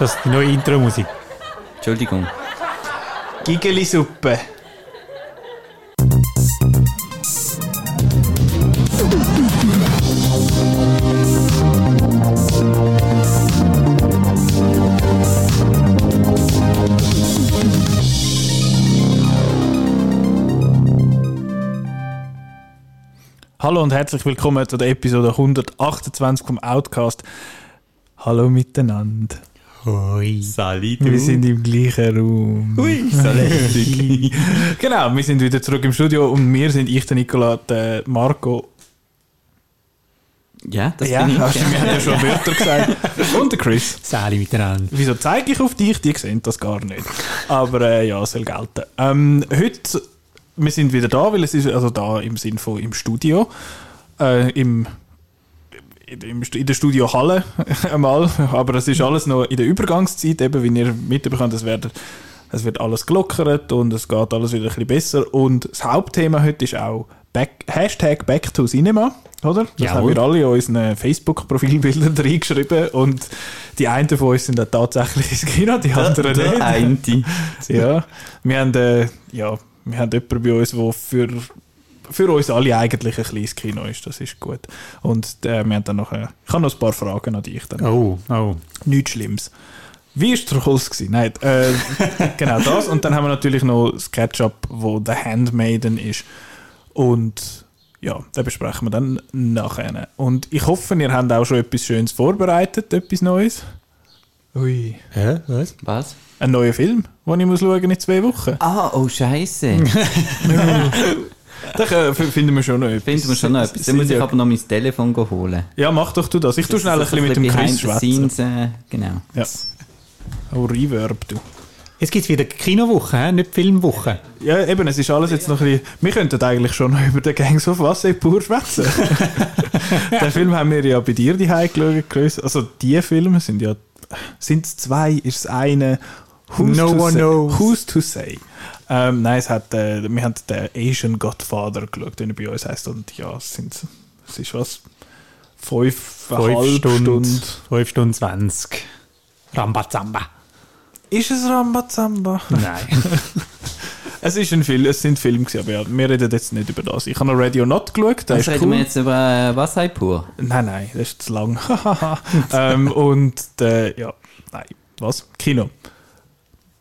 Ist das die neue Intro-Musik? Entschuldigung. Gigeli-Suppe. Hallo und herzlich willkommen zu der Episode 128 vom Outcast. Hallo miteinander. Hoi. Sali, Wir sind im gleichen Raum. Hui, Sali. Genau, wir sind wieder zurück im Studio und wir sind ich, der Nicola, der Marco. ja, das ja, bin ich. hast du, wir haben ja schon Wörter gesagt. Und der Chris. Sali miteinander. Wieso zeige ich auf dich? Die sehen das gar nicht. Aber äh, ja, soll gelten. Ähm, heute, wir sind wieder da, weil es ist, also da im Sinn von im Studio, äh, im, in der Studiohalle einmal, aber es ist alles noch in der Übergangszeit, eben, wie ihr mitbekommt, es wird, es wird alles gelockert und es geht alles wieder ein bisschen besser und das Hauptthema heute ist auch Back, Hashtag Back to Cinema, oder? Das Jawohl. haben wir alle in unseren Facebook-Profilbildern reingeschrieben und die einen von uns sind dann tatsächlich ins Kino, die anderen Der nicht. eine. Ja, wir haben, äh, ja, wir haben jemanden bei uns, der für, für uns alle eigentlich ein kleines Kino ist. Das ist gut. Und äh, wir haben dann noch, äh, ich habe noch ein paar Fragen an dich. Dann. Oh, oh. Nichts Schlimmes. Wie war der Trolls? gewesen? Nein, äh, genau das. Und dann haben wir natürlich noch das Ketchup, wo The Handmaiden ist. Und ja, den besprechen wir dann nachher. Und ich hoffe, ihr habt auch schon etwas Schönes vorbereitet, etwas Neues. Ui. Hä? Was? Was? Ein neuer Film, den ich muss schauen in zwei Wochen. Ah, oh Scheiße. Da finden wir schon noch etwas. Finden wir schon noch etwas. Dann muss ich aber noch mein Telefon holen. Ja, mach doch du das. Ich tue schnell ein bisschen mit dem Chris schwätzen. äh, Genau. Ja. Oh, Reverb, du. Jetzt gibt es wieder Kinowoche, nicht Filmwoche. Ja, eben, es ist alles jetzt noch ein bisschen... Wir könnten eigentlich schon noch über den Gangs of Wasser pur schwätzen. den Film haben wir ja bei dir die geschaut, Chris. Also die Filme sind ja... Sind es zwei? Ist es eine? Who's No to one say? knows. Who's to say? Ähm, nein, es hat, äh, wir haben den Asian Godfather geschaut, den er bei uns heisst. Und ja, es sind... Es ist was... Fünfeinhalb Fünf Stunden. Stunden, fünf Stunden zwanzig. Rambazamba. Ist es Rambazamba? Nein. Es, ist ein Film, es sind Filme, gewesen, aber ja, wir reden jetzt nicht über das. Ich habe noch Radio Not geschaut, ist reden cool. wir jetzt über äh, Wasser pur? Nein, nein, das ist zu lang. ähm, und der, ja, nein, was? Kino.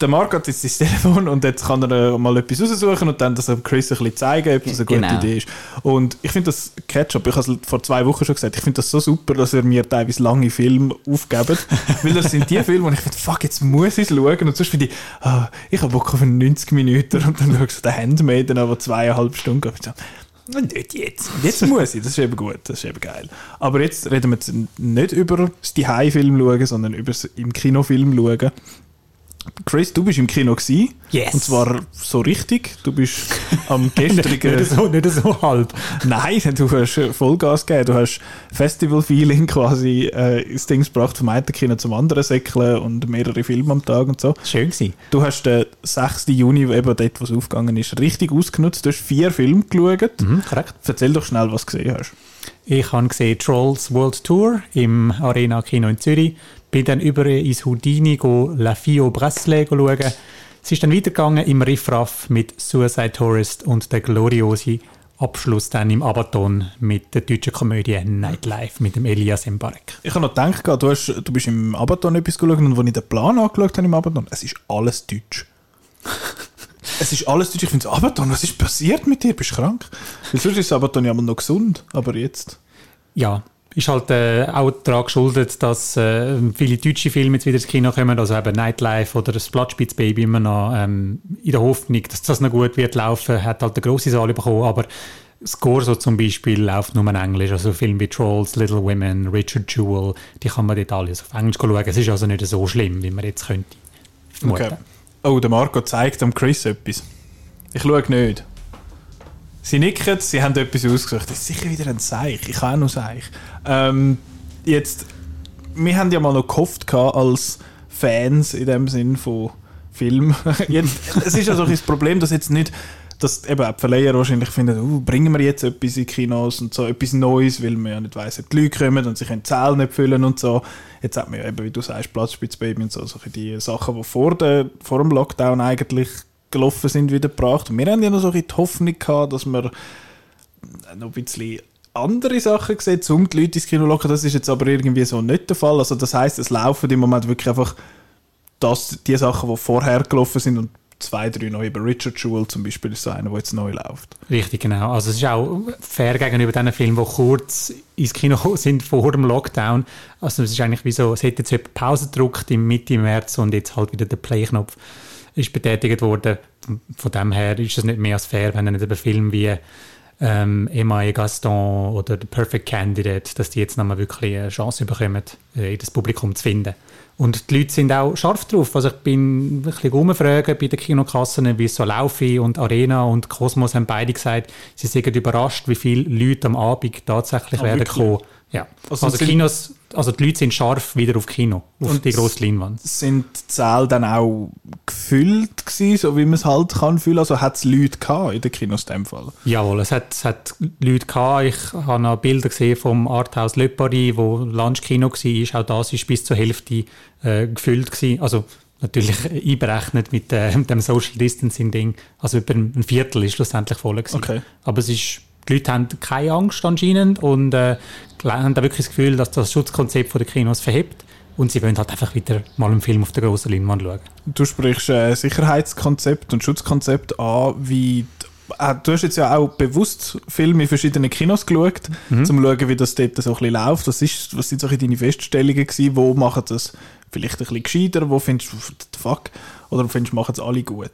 Der Marc hat jetzt sein Telefon und jetzt kann er äh, mal etwas raussuchen und dann das Chris ein bisschen zeigen, ob das eine gute Genau. Idee ist. Und ich finde das Ketchup, ich habe es vor zwei Wochen schon gesagt, ich finde das so super, dass er mir teilweise lange Filme aufgebt. weil das sind die Filme, wo ich finde, fuck, jetzt muss ich es schauen. Und sonst finde ich, ah, ich habe Bock auf einen 90 Minuten und dann schaue ich so den Handmaiden an, der zweieinhalb Stunden geht. So, nicht jetzt. Jetzt muss ich. Das ist eben gut. Das ist eben geil. Aber jetzt reden wir jetzt nicht über das Zuhause-Film schauen, sondern über das im Kinofilm schauen. Chris, du bist im Kino gewesen. Yes. Und zwar so richtig. Du bist am gestrigen... nicht, so, nicht so halb. Nein, du hast äh, Vollgas gegeben. Du hast Festival-Feeling quasi äh, ins Ding gebracht, vom einen Kino zum anderen säckeln und mehrere Filme am Tag und so. Schön gewesen. Du hast den 6. Juni, eben dort, wo es aufgegangen ist, richtig ausgenutzt. Du hast vier Filme geschaut. Mhm, korrekt. Erzähl doch schnell, was du gesehen hast. Ich habe gesehen Trolls World Tour im Arena Kino in Zürich. Bin dann über ins Houdini go La Fio Bracelet go schauen. Es ist dann weitergegangen im Riffraff mit Suicide Tourist und der gloriose Abschluss dann im Abaton mit der deutschen Komödie Nightlife mit dem Elias Mbarek. Ich habe noch gedacht, du, hast, du bist im Abaton etwas geschaut und als ich den Plan angeschaut habe im Abaton, es ist alles deutsch. es ist alles deutsch. Ich finde, Abaton, was ist passiert mit dir? Bist du krank? Weil sonst ist das Abaton ja mal noch gesund, aber jetzt... Ja, ist halt äh, auch daran geschuldet, dass äh, viele deutsche Filme jetzt wieder ins Kino kommen, also eben Nightlife oder das Blattspitzbaby immer noch ähm, in der Hoffnung, dass das noch gut wird laufen, hat halt eine grosse Saal bekommen, aber Score so zum Beispiel läuft nur in Englisch, also Filme wie Trolls, Little Women, Richard Jewell, die kann man dort alles auf Englisch schauen. Es ist also nicht so schlimm, wie man jetzt könnte. Okay. Oh, der Marco zeigt am Chris etwas. Ich schaue nicht. Sie nicken, sie haben etwas ausgesucht. Das ist sicher wieder ein Seich. Ich kann auch noch Seich. Ähm, jetzt, wir haben ja mal noch gehofft als Fans in dem Sinn von Film. jetzt, es ist ja so ein Problem, dass jetzt nicht dass eben auch die Verleiher wahrscheinlich finden, uh, bringen wir jetzt etwas in Kinos und so, etwas Neues, weil man ja nicht weiss, ob die Leute kommen und können die Zähle nicht füllen und so. Jetzt hat man ja eben, wie du sagst, Platzspitzbaby und so, so die Sachen, die vor, der, vor dem Lockdown eigentlich gelaufen sind, wieder gebracht. Wir haben ja noch so die Hoffnung gehabt, dass wir noch ein bisschen andere Sachen gesehen, um die Leute ins Kino locken. Das ist jetzt aber irgendwie so nicht der Fall. Also das heißt, es laufen im Moment wirklich einfach das, die Sachen, die vorher gelaufen sind und zwei, drei neue. Bei Richard Jewell zum Beispiel ist so einer, der jetzt neu läuft. Richtig, genau. Also es ist auch fair gegenüber den Filmen, die kurz ins Kino sind vor dem Lockdown. Also es ist eigentlich wie so, es hätte jetzt jemand Pause gedruckt im Mitte März und jetzt halt wieder der Play-Knopf ist betätigt worden. Von dem her ist es nicht mehr als fair, wenn er nicht über Filme wie ähm, Emma et Gaston oder The Perfect Candidate, dass die jetzt nochmal wirklich eine Chance bekommen, äh, das Publikum zu finden. Und die Leute sind auch scharf drauf. Also ich bin ein bisschen bei den Kinokassen, wie es so Laufi und Arena und Cosmos haben beide gesagt, sie sind überrascht, wie viele Leute am Abend tatsächlich oh, werden wirklich? kommen. Ja. Also, also Kinos, also die Leute sind scharf wieder auf Kino, auf und die grosse Leinwand. Sind die Säle dann auch gefüllt gewesen, so wie man es halt kann fühlen? Also hat es Leute gehabt in den Kinos in dem Fall? Jawohl, es hat, es hat Leute gehabt. Ich habe noch Bilder gesehen vom Arthouse Le Paris, wo Lunchkino war. Auch das war bis zur Hälfte äh, gefüllt gewesen. Also natürlich einberechnet mit, äh, dem Social Distancing Ding. Also über ein Viertel ist schlussendlich voll gewesen. Okay. Aber es ist die Leute haben keine Angst anscheinend und äh, haben da wirklich das Gefühl, dass das Schutzkonzept der Kinos verhebt. Und sie wollen halt einfach wieder mal einen Film auf der großen Leinwand schauen. Du sprichst äh, Sicherheitskonzept und Schutzkonzept an, wie äh, du hast jetzt ja auch bewusst Filme in verschiedenen Kinos geschaut, mhm. um zu schauen, wie das dort so ein bisschen läuft. Was, ist, was sind so deine Feststellungen gewesen? Wo machen das vielleicht ein bisschen gescheiter? Wo findest du, fuck? Oder findest du, machen es alle gut?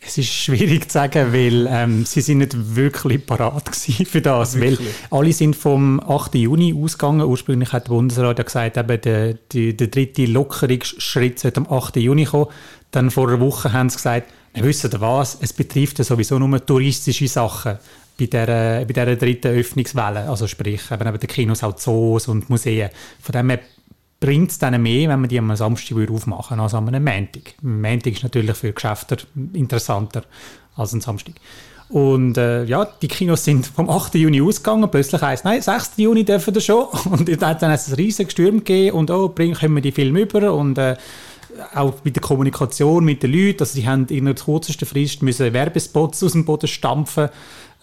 Es ist schwierig zu sagen, weil ähm, sie sind nicht wirklich parat für das. Wirklich? Weil alle sind vom 8. Juni ausgegangen. Ursprünglich hat der Bundesrat ja gesagt, eben der, der, der dritte Lockerungsschritt sollte am 8. Juni kommen. Dann vor einer Woche haben sie gesagt, wir wissen was, es betrifft ja sowieso nur touristische Sachen bei dieser, bei dieser dritten Öffnungswelle. Also sprich, eben, eben die Kinos, auch Zoos und Museen. Von dem her bringt es dann mehr, wenn man die am Samstag aufmachen als an einem Montag. Ein Montag ist natürlich für Geschäfte interessanter als ein Samstag. Und äh, ja, die Kinos sind vom 8. Juni ausgegangen. Plötzlich heisst nein, 6. Juni dürfen wir schon. Und dann hat es ein riesiges Sturm gegeben und oh, bringen können wir die Filme über. Und äh, auch mit der Kommunikation mit den Leuten. Also, sie haben in der kürzesten Frist müssen Werbespots aus dem Boden stampfen,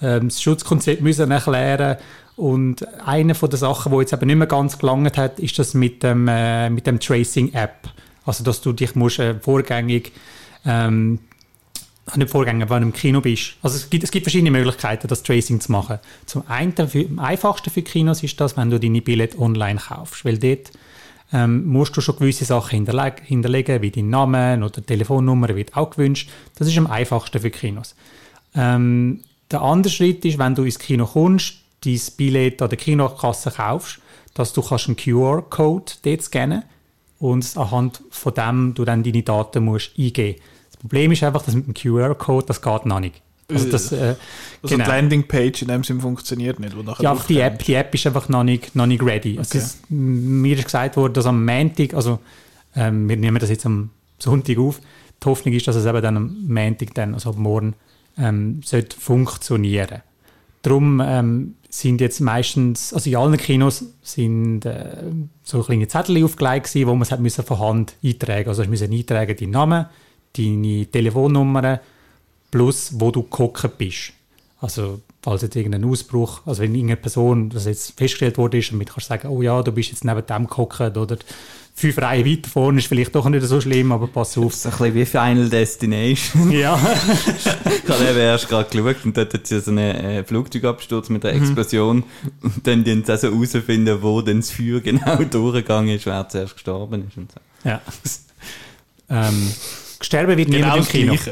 ähm, das Schutzkonzept müssen erklären und eine von den Sachen, die jetzt aber nicht mehr ganz gelangt hat, ist das mit dem, äh, mit dem Tracing-App. Also, dass du dich musst, äh, vorgängig, ähm, nicht vorgängig, wenn du im Kino bist. Also, es gibt, es gibt verschiedene Möglichkeiten, das Tracing zu machen. Zum einen, für, am einfachsten für Kinos ist das, wenn du deine Billette online kaufst, weil dort ähm, musst du schon gewisse Sachen hinterle hinterlegen, wie deinen Namen oder Telefonnummer wird auch gewünscht. Das ist am einfachsten für Kinos. Ähm, der andere Schritt ist, wenn du ins Kino kommst, dein Billett an der Kinokasse kaufst, dass du kannst einen QR-Code dort scannen und anhand von dem du dann deine Daten musst eingeben Das Problem ist einfach, dass mit dem QR-Code, das geht noch nicht. Also, das, äh, also genau. die Landingpage in dem Sinn funktioniert nicht. ja, einfach die App, die App ist einfach noch nicht, noch nicht ready. Okay. Ist, mir ist gesagt worden, dass am Montag, also ähm, wir nehmen das jetzt am Sonntag auf, die Hoffnung ist, dass es eben dann am Montag, dann, also ab morgen, ähm, sollte funktionieren. Darum ähm, sind jetzt meistens, also in allen Kinos sind äh, so kleine Zettel aufgelegt gewesen, wo man es von Hand eintragen Also ich musste eintragen deinen Namen, deine Telefonnummer plus wo du geguckt bist. Also falls jetzt irgendein Ausbruch, also wenn irgendeine Person, das jetzt festgestellt wurde, ist, damit kannst du sagen, oh ja, du bist jetzt neben dem geguckt oder fünf Reihen weiter vorne ist vielleicht doch nicht so schlimm, aber pass auf. Das ist ein bisschen wie Final Destination. Ja. ich habe eben erst gerade geschaut und dort hat es ja so einen äh, Flugzeugabsturz mit einer mhm. Explosion mhm. und dann die sie so herausfinden, wo denn das Feuer genau durchgegangen ist, wer zuerst gestorben ist und so. Ja. ähm, Sterben wird genau niemand im Kino.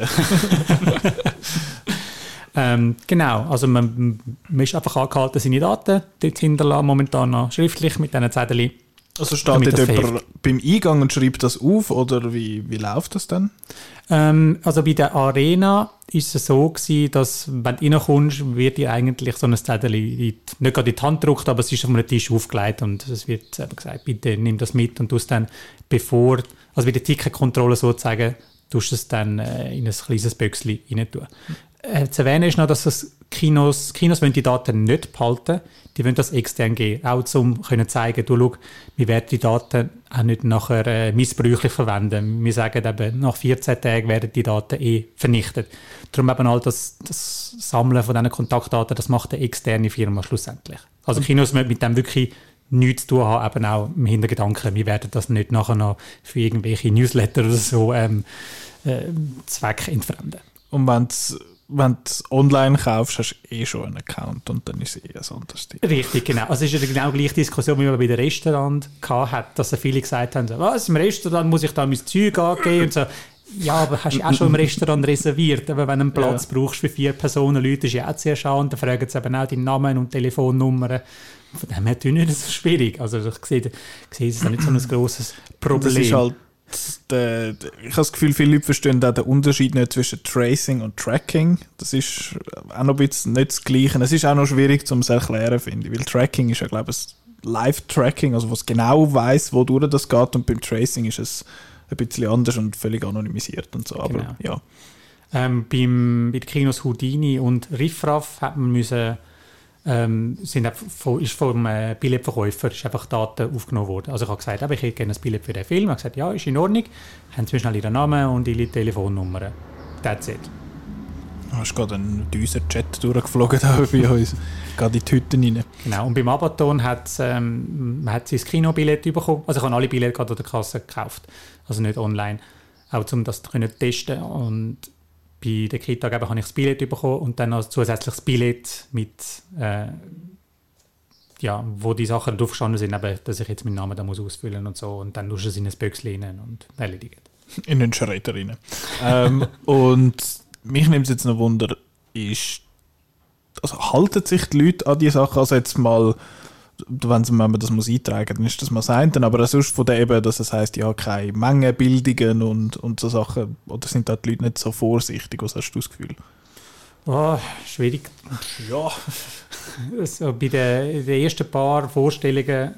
ähm, genau, also man, man ist einfach angehalten, seine Daten dort hinterlassen, momentan noch schriftlich mit diesen Zetteln also steht dort jemand beim Eingang und schreibt das auf oder wie, wie läuft das dann? Ähm, also bei der Arena ist es so gewesen, dass wenn du reinkommst, wird dir eigentlich so ein Zettel nicht gerade in die Hand gedruckt, aber es ist auf einem Tisch aufgelegt und es wird eben gesagt, bitte nimm das mit und du es dann bevor, also bei der Ticketkontrolle sozusagen, tust du es dann äh, in ein kleines Büchschen rein tun. Äh, zu erwähnen ist noch, dass das Kinos, Kinos wollen die Daten nicht behalten, die wollen das extern geben, auch um können zeigen, du schau, wir werden die Daten auch nicht nachher äh, missbräuchlich verwenden. Wir sagen eben, nach 14 Tagen werden die Daten eh vernichtet. Darum eben all das, das Sammeln von diesen Kontaktdaten, das macht eine externe Firma schlussendlich. Also Kinos müssen mit dem wirklich nichts zu tun haben, eben auch im Hintergedanken, wir werden das nicht nachher noch für irgendwelche Newsletter oder so ähm, äh, Zweck entfremden. Und wenn wenn du online kaufst, hast du eh schon einen Account und dann ist es eh ein anderes Ding. Richtig, genau. Also es ist ja genau die gleiche Diskussion, wie man bei den Restaurant hat, dass viele gesagt haben, so, was, im Restaurant muss ich da mein Zeug angeben und so. Ja, aber hast du auch schon im Restaurant reserviert. Aber wenn du einen Platz ja. brauchst für vier Personen, Leute, ist ja auch sehr schade. Dann fragen sie eben auch deinen Namen und Telefonnummern. Von dem her ist es nicht so schwierig. Also ich sehe, ich sehe es ist nicht so ein grosses Problem. Halt der, ich habe das Gefühl, viele Leute verstehen auch den Unterschied nicht zwischen Tracing und Tracking. Das ist auch noch ein bisschen nicht das Gleiche. Es ist auch noch schwierig zu erklären, finde ich, weil Tracking ist ja, glaube ich, Live-Tracking, also was genau weiß, wodurch das geht und beim Tracing ist es ein bisschen anders und völlig anonymisiert und so, aber genau. ja. Ähm, beim, bei den Kinos Houdini und Riffraff hat man müssen ähm, sind von, ist vom äh, Billetverkäufer ist einfach Daten aufgenommen worden. Also ich habe gesagt, aber ich hätte gerne ein Billett für den Film. Er hat gesagt, ja, ist in Ordnung. Haben Sie schnell Ihren Namen und Ihre Telefonnummer. That's it. Da ist gerade ein düser Chat durchgeflogen da bei uns. Gerade in die Hütten rein. Genau, und beim Abaton hat, ähm, hat sie das Kinobillett bekommen. Also ich habe alle Billette gerade an der Kasse gekauft. Also nicht online. Auch um das zu testen. Und bei der Kita habe ich das Billett bekommen und dann noch zusätzliches Billett mit, äh, ja, wo die Sachen drauf gestanden sind, eben, dass ich jetzt meinen Namen da muss ausfüllen und so und dann tust du es in ein Böckchen rein und erledigt. In den Schredder rein. ähm, und mich nimmt es jetzt noch Wunder, ist, also halten sich die Leute an die Sachen, also jetzt mal wenn, man das muss eintragen dann ist das mal sein. Aber sonst von dem eben, dass es heisst, ja, keine Mengenbildungen und, und so Sachen, oder sind da die Leute nicht so vorsichtig? Was hast du das Gefühl? Oh, schwierig. Ja. also bei den, den ersten paar Vorstellungen,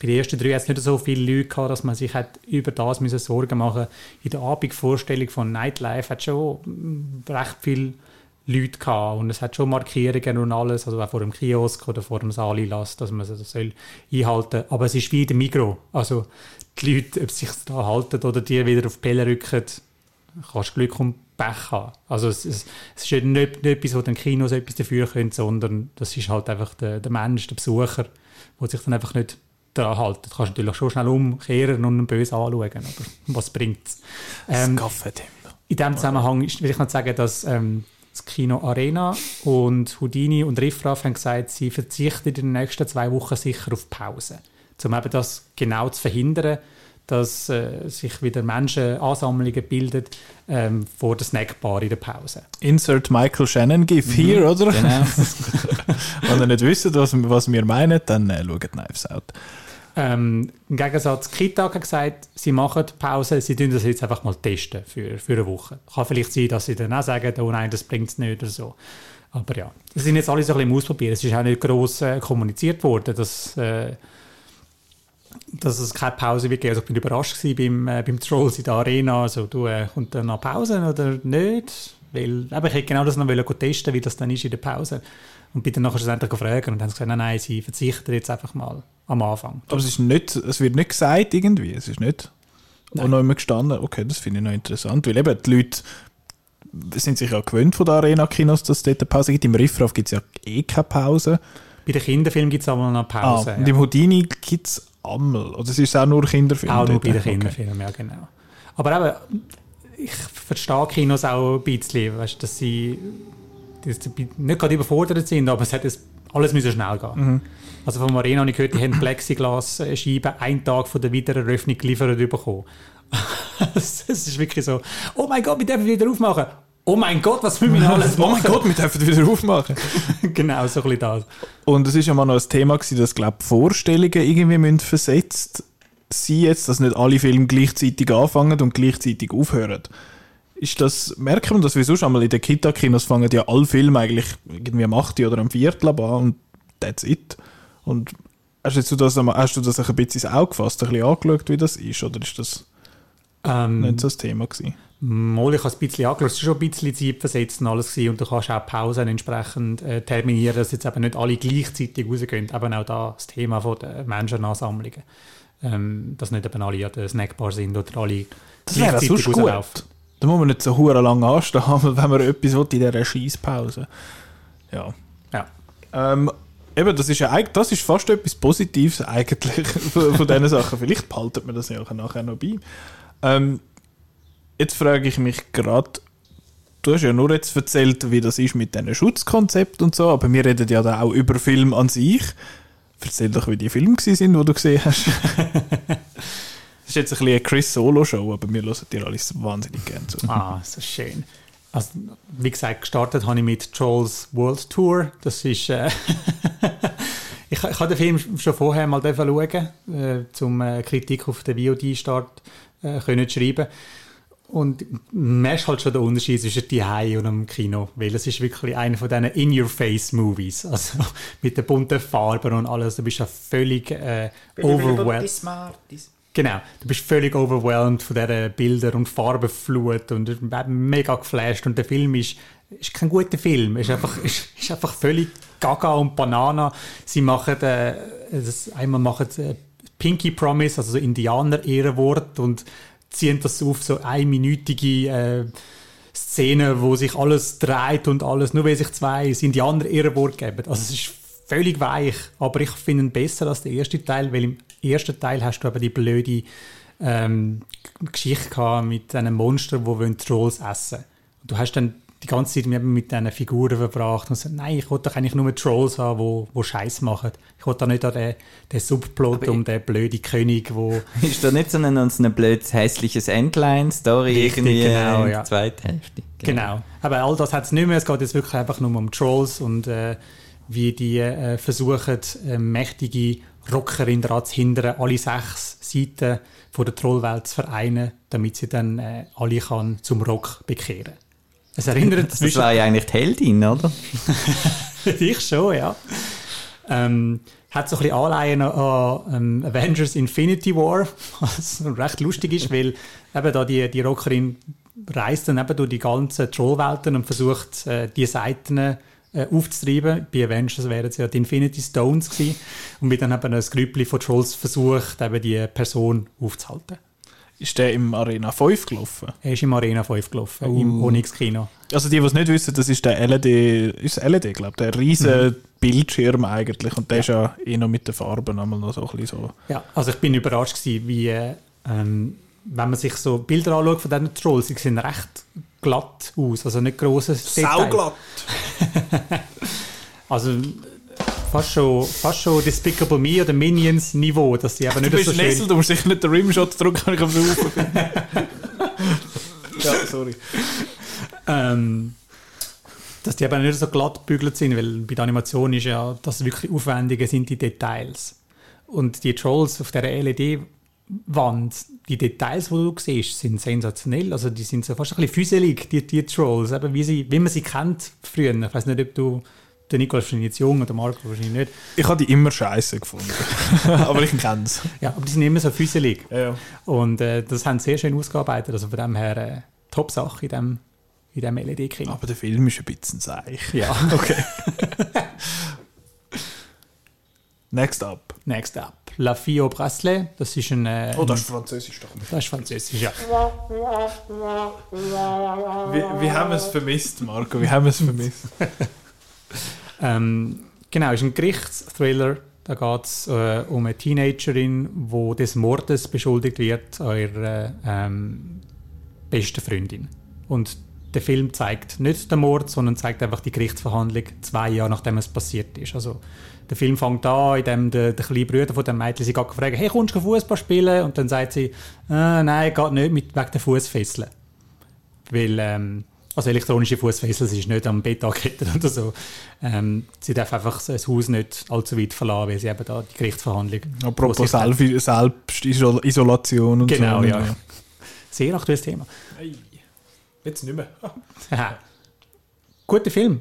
bei den ersten drei hat es nicht so viele Leute gehabt, dass man sich hat über das müssen Sorgen machen In der Abendvorstellung von Nightlife hat schon recht viel Leute gehabt und es hat schon Markierungen und alles, also auch vor dem Kiosk oder vor dem Salilas, dass man das soll einhalten Aber es ist wie der Migro. Also die Leute, ob sie sich da halten oder die wieder auf die Pelle rücken, kannst du Glück und Pech haben. Also es, es, es ist nicht, nicht etwas, wo den Kinos etwas dafür können, sondern das ist halt einfach der, der Mensch, der Besucher, der sich dann einfach nicht daran halten. Du kannst natürlich schon schnell umkehren und ihn böse anschauen, aber was bringt es? Ähm, in diesem Zusammenhang will ich noch sagen, dass ähm, das Kino Arena und Houdini und Riffraff haben gesagt, sie verzichten in den nächsten zwei Wochen sicher auf Pause, um eben das genau zu verhindern, dass äh, sich wieder Menschen Ansammlungen bilden ähm, vor der Snackbar in der Pause. Insert Michael Shannon GIF mhm, hier, oder? Genau. Wenn ihr nicht wisst, was, was wir meinen, dann äh, schaut Knives Out. Ähm, Im Gegensatz, Kita hat gesagt, sie machen Pause, sie tun das jetzt einfach mal testen für, für eine Woche. Kann vielleicht sein, dass sie dann auch sagen, oh nein, das bringt es nicht oder so. Aber ja, das sind jetzt alle so ein bisschen Ausprobieren. Es ist auch nicht gross äh, kommuniziert worden, dass, äh, dass es keine Pause wird geben. Also ich bin überrascht beim, äh, beim Trolls in der Arena. Also, du, äh, kommt dann noch Pause oder nicht? Weil, aber ich hätte genau das noch testen wie das dann ist in der Pause. Und bin dann nachher schlussendlich gefragt und dann haben sie gesagt, nein, nein, sie verzichten jetzt einfach mal am Anfang. Aber es, ist nicht, es wird nicht gesagt irgendwie, es ist nicht nein. noch immer gestanden. Okay, das finde ich noch interessant, weil eben die Leute sind sich ja gewöhnt von den Arena-Kinos, dass es dort eine Pause gibt. Im Riffraff gibt es ja eh keine Pause. Bei den Kinderfilmen gibt es aber noch eine Pause. Ah, und ja. im Houdini gibt es einmal. Oder es ist auch nur Kinderfilm? Auch nur bei den Kinderfilmen, okay. ja genau. Aber eben, ich verstehe Kinos auch ein bisschen, weißt, dass sie nicht gerade überfordert sind, aber es hat alles müssen schnell gehen. Mhm. Also von Marina habe ich gehört, die haben Plexiglas-Scheiben einen Tag von der Wiedereröffnung geliefert bekommen. Es ist wirklich so, oh mein Gott, wir dürfen wieder aufmachen. Oh mein Gott, was müssen wir alles machen? oh mein Gott, wir dürfen wieder aufmachen. genau, so ein bisschen das. Und es ist ja mal noch ein Thema gewesen, dass, glaube Vorstellungen irgendwie müssen versetzt sein jetzt, dass nicht alle Filme gleichzeitig anfangen und gleichzeitig aufhören ist das, merken wir das, wie sonst einmal in den Kita-Kinos fangen ja alle Filme eigentlich irgendwie am 8. oder am Viertel an und that's it. Und hast du das, hast du das ein bisschen ins Auge gefasst, ein bisschen angeschaut, wie das ist, oder ist das ähm, nicht so das Thema gewesen? Mal, ich habe es ein bisschen angeschaut, es war schon ein bisschen zeitversetzt und alles gewesen, und du kannst auch Pausen entsprechend äh, terminieren, dass jetzt eben nicht alle gleichzeitig rausgehen. Eben auch da das Thema von der Menschenansammlungen. Ähm, dass nicht eben alle an der Snackbar sind oder alle Das wäre sonst gut. Da muss man nicht so hure lang anstehen, wenn man etwas will in dieser Schießpause. Ja. Ja. Ähm, eben, das ist ja das ist fast etwas Positives eigentlich von, von diesen Sachen. Vielleicht behaltet man das ja auch nachher noch bei. Ähm, jetzt frage ich mich gerade, du hast ja nur jetzt erzählt, wie das ist mit diesen Schutzkonzept und so, aber wir reden ja da auch über Film an sich. Erzähl doch, wie die Filme gewesen sind, die du gesehen hast. Das ist jetzt ein bisschen eine Chris Solo-Show, aber wir hören dir alles wahnsinnig gerne zu. Ah, so schön. Also, wie gesagt, gestartet habe ich mit Trolls World Tour. Das ist. Äh, ich, ich habe den Film schon vorher mal schauen, äh, zum äh, Kritik auf den VOD-Start äh, können schreiben. Und man merkt halt schon den Unterschied zwischen die und dem Kino, weil es ist wirklich einer von diesen In-Your-Face-Movies, also mit den bunten Farben und alles. Du bist ja völlig äh, overwhelmed. Genau, du bist völlig overwhelmed von dieser Bilder- und Farbenflut und mega geflasht und der Film ist, ist kein guter Film, ist einfach, ist, ist einfach völlig gaga und Banana. Sie machen, äh, das, einmal machen äh, Pinky Promise, also so Indianer-Ehrenwort und ziehen das auf so einminütige äh, Szenen, wo sich alles dreht und alles, nur weil sich zwei das Indianer-Ehrenwort geben. Also es ist völlig weich, aber ich finde ihn besser als der erste Teil, weil im ersten Teil hast du aber die blöde ähm, Geschichte gehabt mit einem Monster, wo wollen Trolls essen. Und du hast dann die ganze Zeit mit, mit diesen Figuren verbracht und gesagt, nein, ich wollte doch eigentlich nur Trolls haben, wo, wo Scheiß machen. Ich wollte da nicht an den, den Subplot um den blöden König, wo Ist da nicht so ein, so ein blödes, hässliches Endline-Story irgendwie genau, ja. der zweiten Hälfte? Genau. Aber all das hat es nicht mehr. Es geht jetzt wirklich einfach nur um Trolls und äh, wie die äh, versuchen, äh, mächtige Rockerin daran zu hindern, alle sechs Seiten von der Trollwelt zu vereinen, damit sie dann äh, alle kann zum Rock bekehren. Es erinnert Das zwischen war ja eigentlich die Heldin, oder? ich schon, ja. Ähm, hat so ein bisschen Anleihen an ähm, Avengers Infinity War, was recht lustig ist, weil eben da die, die Rockerin reist dann eben durch die ganzen Trollwelten und versucht, äh, die Seiten äh, aufzutreiben. Bei Avengers wären es ja die Infinity Stones gewesen. Und wird dann eben ein Grüppli von Trolls versucht, eben die Person aufzuhalten. Ist der im Arena 5 gelaufen? Er ist im Arena 5 gelaufen, Uh. im Onyx-Kino. Also die, die es nicht wissen, das ist der LED, ist LED, glaube der riesen Bildschirm eigentlich und der ist ja eh noch mit den Farben einmal noch so ein bisschen so. Ja, also ich bin überrascht gewesen, wie, äh, ähm, wenn man sich so Bilder anschaut von diesen Trolls, sie sehen recht glatt aus, also nicht grosses Detail. Also äh, fast schon, fast schon Despicable Me oder Minions Niveau, dass sie eben Du nicht bist so schön... Nessel, du musst sicher nicht den Rimshot drücken, wenn ich am Saufen bin. ja, sorry. ähm, dass die eben nicht so glatt bügelt sind, weil bei der Animation ist ja das wirklich Aufwendige sind die Details. Und die Trolls auf der LED-Wand, die Details, die du siehst, sind sensationell. Also die sind so fast ein bisschen füselig, die, die Trolls, eben wie, sie, wie man sie kennt früher. Ich weiß nicht, ob du, der Nikolaus wahrscheinlich jetzt jung oder Marco wahrscheinlich nicht. Ich habe die immer scheiße gefunden. Aber ich kenne es. Ja, aber die sind immer so füselig. Ja. Und äh, das haben sie sehr schön ausgearbeitet. Also von dem her äh, Top-Sache in dem, in dem LED-Kino. Aber der Film ist ein bisschen seich. Ja. Okay. Next up. Next up. La Fille au Bracelet. Das ist ein... Äh, Oh, das ist Französisch doch nicht. das ist französisch, ja. Wir, wir haben es vermisst, Marco. Wir haben es vermisst. Ähm, genau, ist ein Gerichtsthriller. Da geht es äh, um eine Teenagerin, die des Mordes beschuldigt wird an ihrer ähm, besten Freundin. Und der Film zeigt nicht den Mord, sondern zeigt einfach die Gerichtsverhandlung zwei Jahre nachdem es passiert ist. Also der Film fängt an, indem der, der kleine Bruder von dem Mädchen sie gerade hey, kommst du Fußball spielen? Und dann sagt sie, äh, nein, geht nicht mit, wegen der Fußfesseln. Weil, ähm, also elektronische Fußfesseln, sie ist nicht am Bett angekettet oder so. Ähm, sie darf einfach das Haus nicht allzu weit verlassen, weil sie eben da die Gerichtsverhandlung... Apropos Selfie- Selbstisolation und Genau, so. ja. Sehr aktuelles Thema. Hey. Jetzt nicht mehr. Guter Film.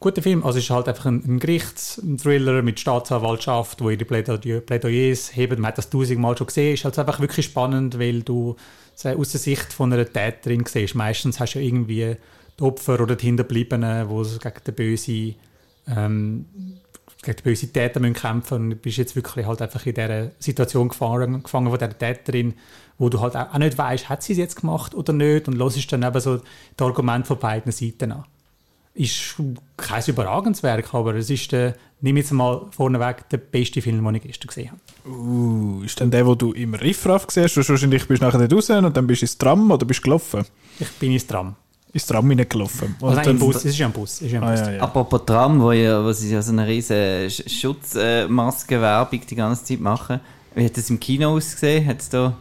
guter Film. Also es ist halt einfach ein, ein Gerichtsthriller mit Staatsanwaltschaft, wo ihre Plädoyer, Plädoyers heben. Man hat das tausendmal schon gesehen. Ist halt einfach wirklich spannend, weil du es aus der Sicht von einer Täterin siehst. Meistens hast du ja irgendwie die Opfer oder die Hinterbliebenen, die gegen den böse ähm, gegen die böse Täter müssen kämpfen und du bist jetzt wirklich halt einfach in dieser Situation gefangen, gefangen von dieser Täterin, wo du halt auch nicht weißt, hat sie es jetzt gemacht oder nicht und hörst dann eben so das Argument von beiden Seiten an. Ist kein überragendes Werk, aber es ist, der, nimm jetzt mal vorneweg, der beste Film, den ich gestern gesehen habe. Uh, ist denn der, wo du im Riffraff siehst? Du wahrscheinlich bist nachher nicht raus und dann bist du ins Tram oder bist du gelaufen? Ich bin ins Tram. Ins Tram gelaufen. Also nein, im Bus, es ist ja ein Bus. Es ist ja ein Ah, Bus. ja, ja. Apropos Tram, wo, ja, wo sie ja so eine riesige Sch- Schutzmaskenwerbung die ganze Zeit machen. Wie hat das im Kino ausgesehen? Hat es da...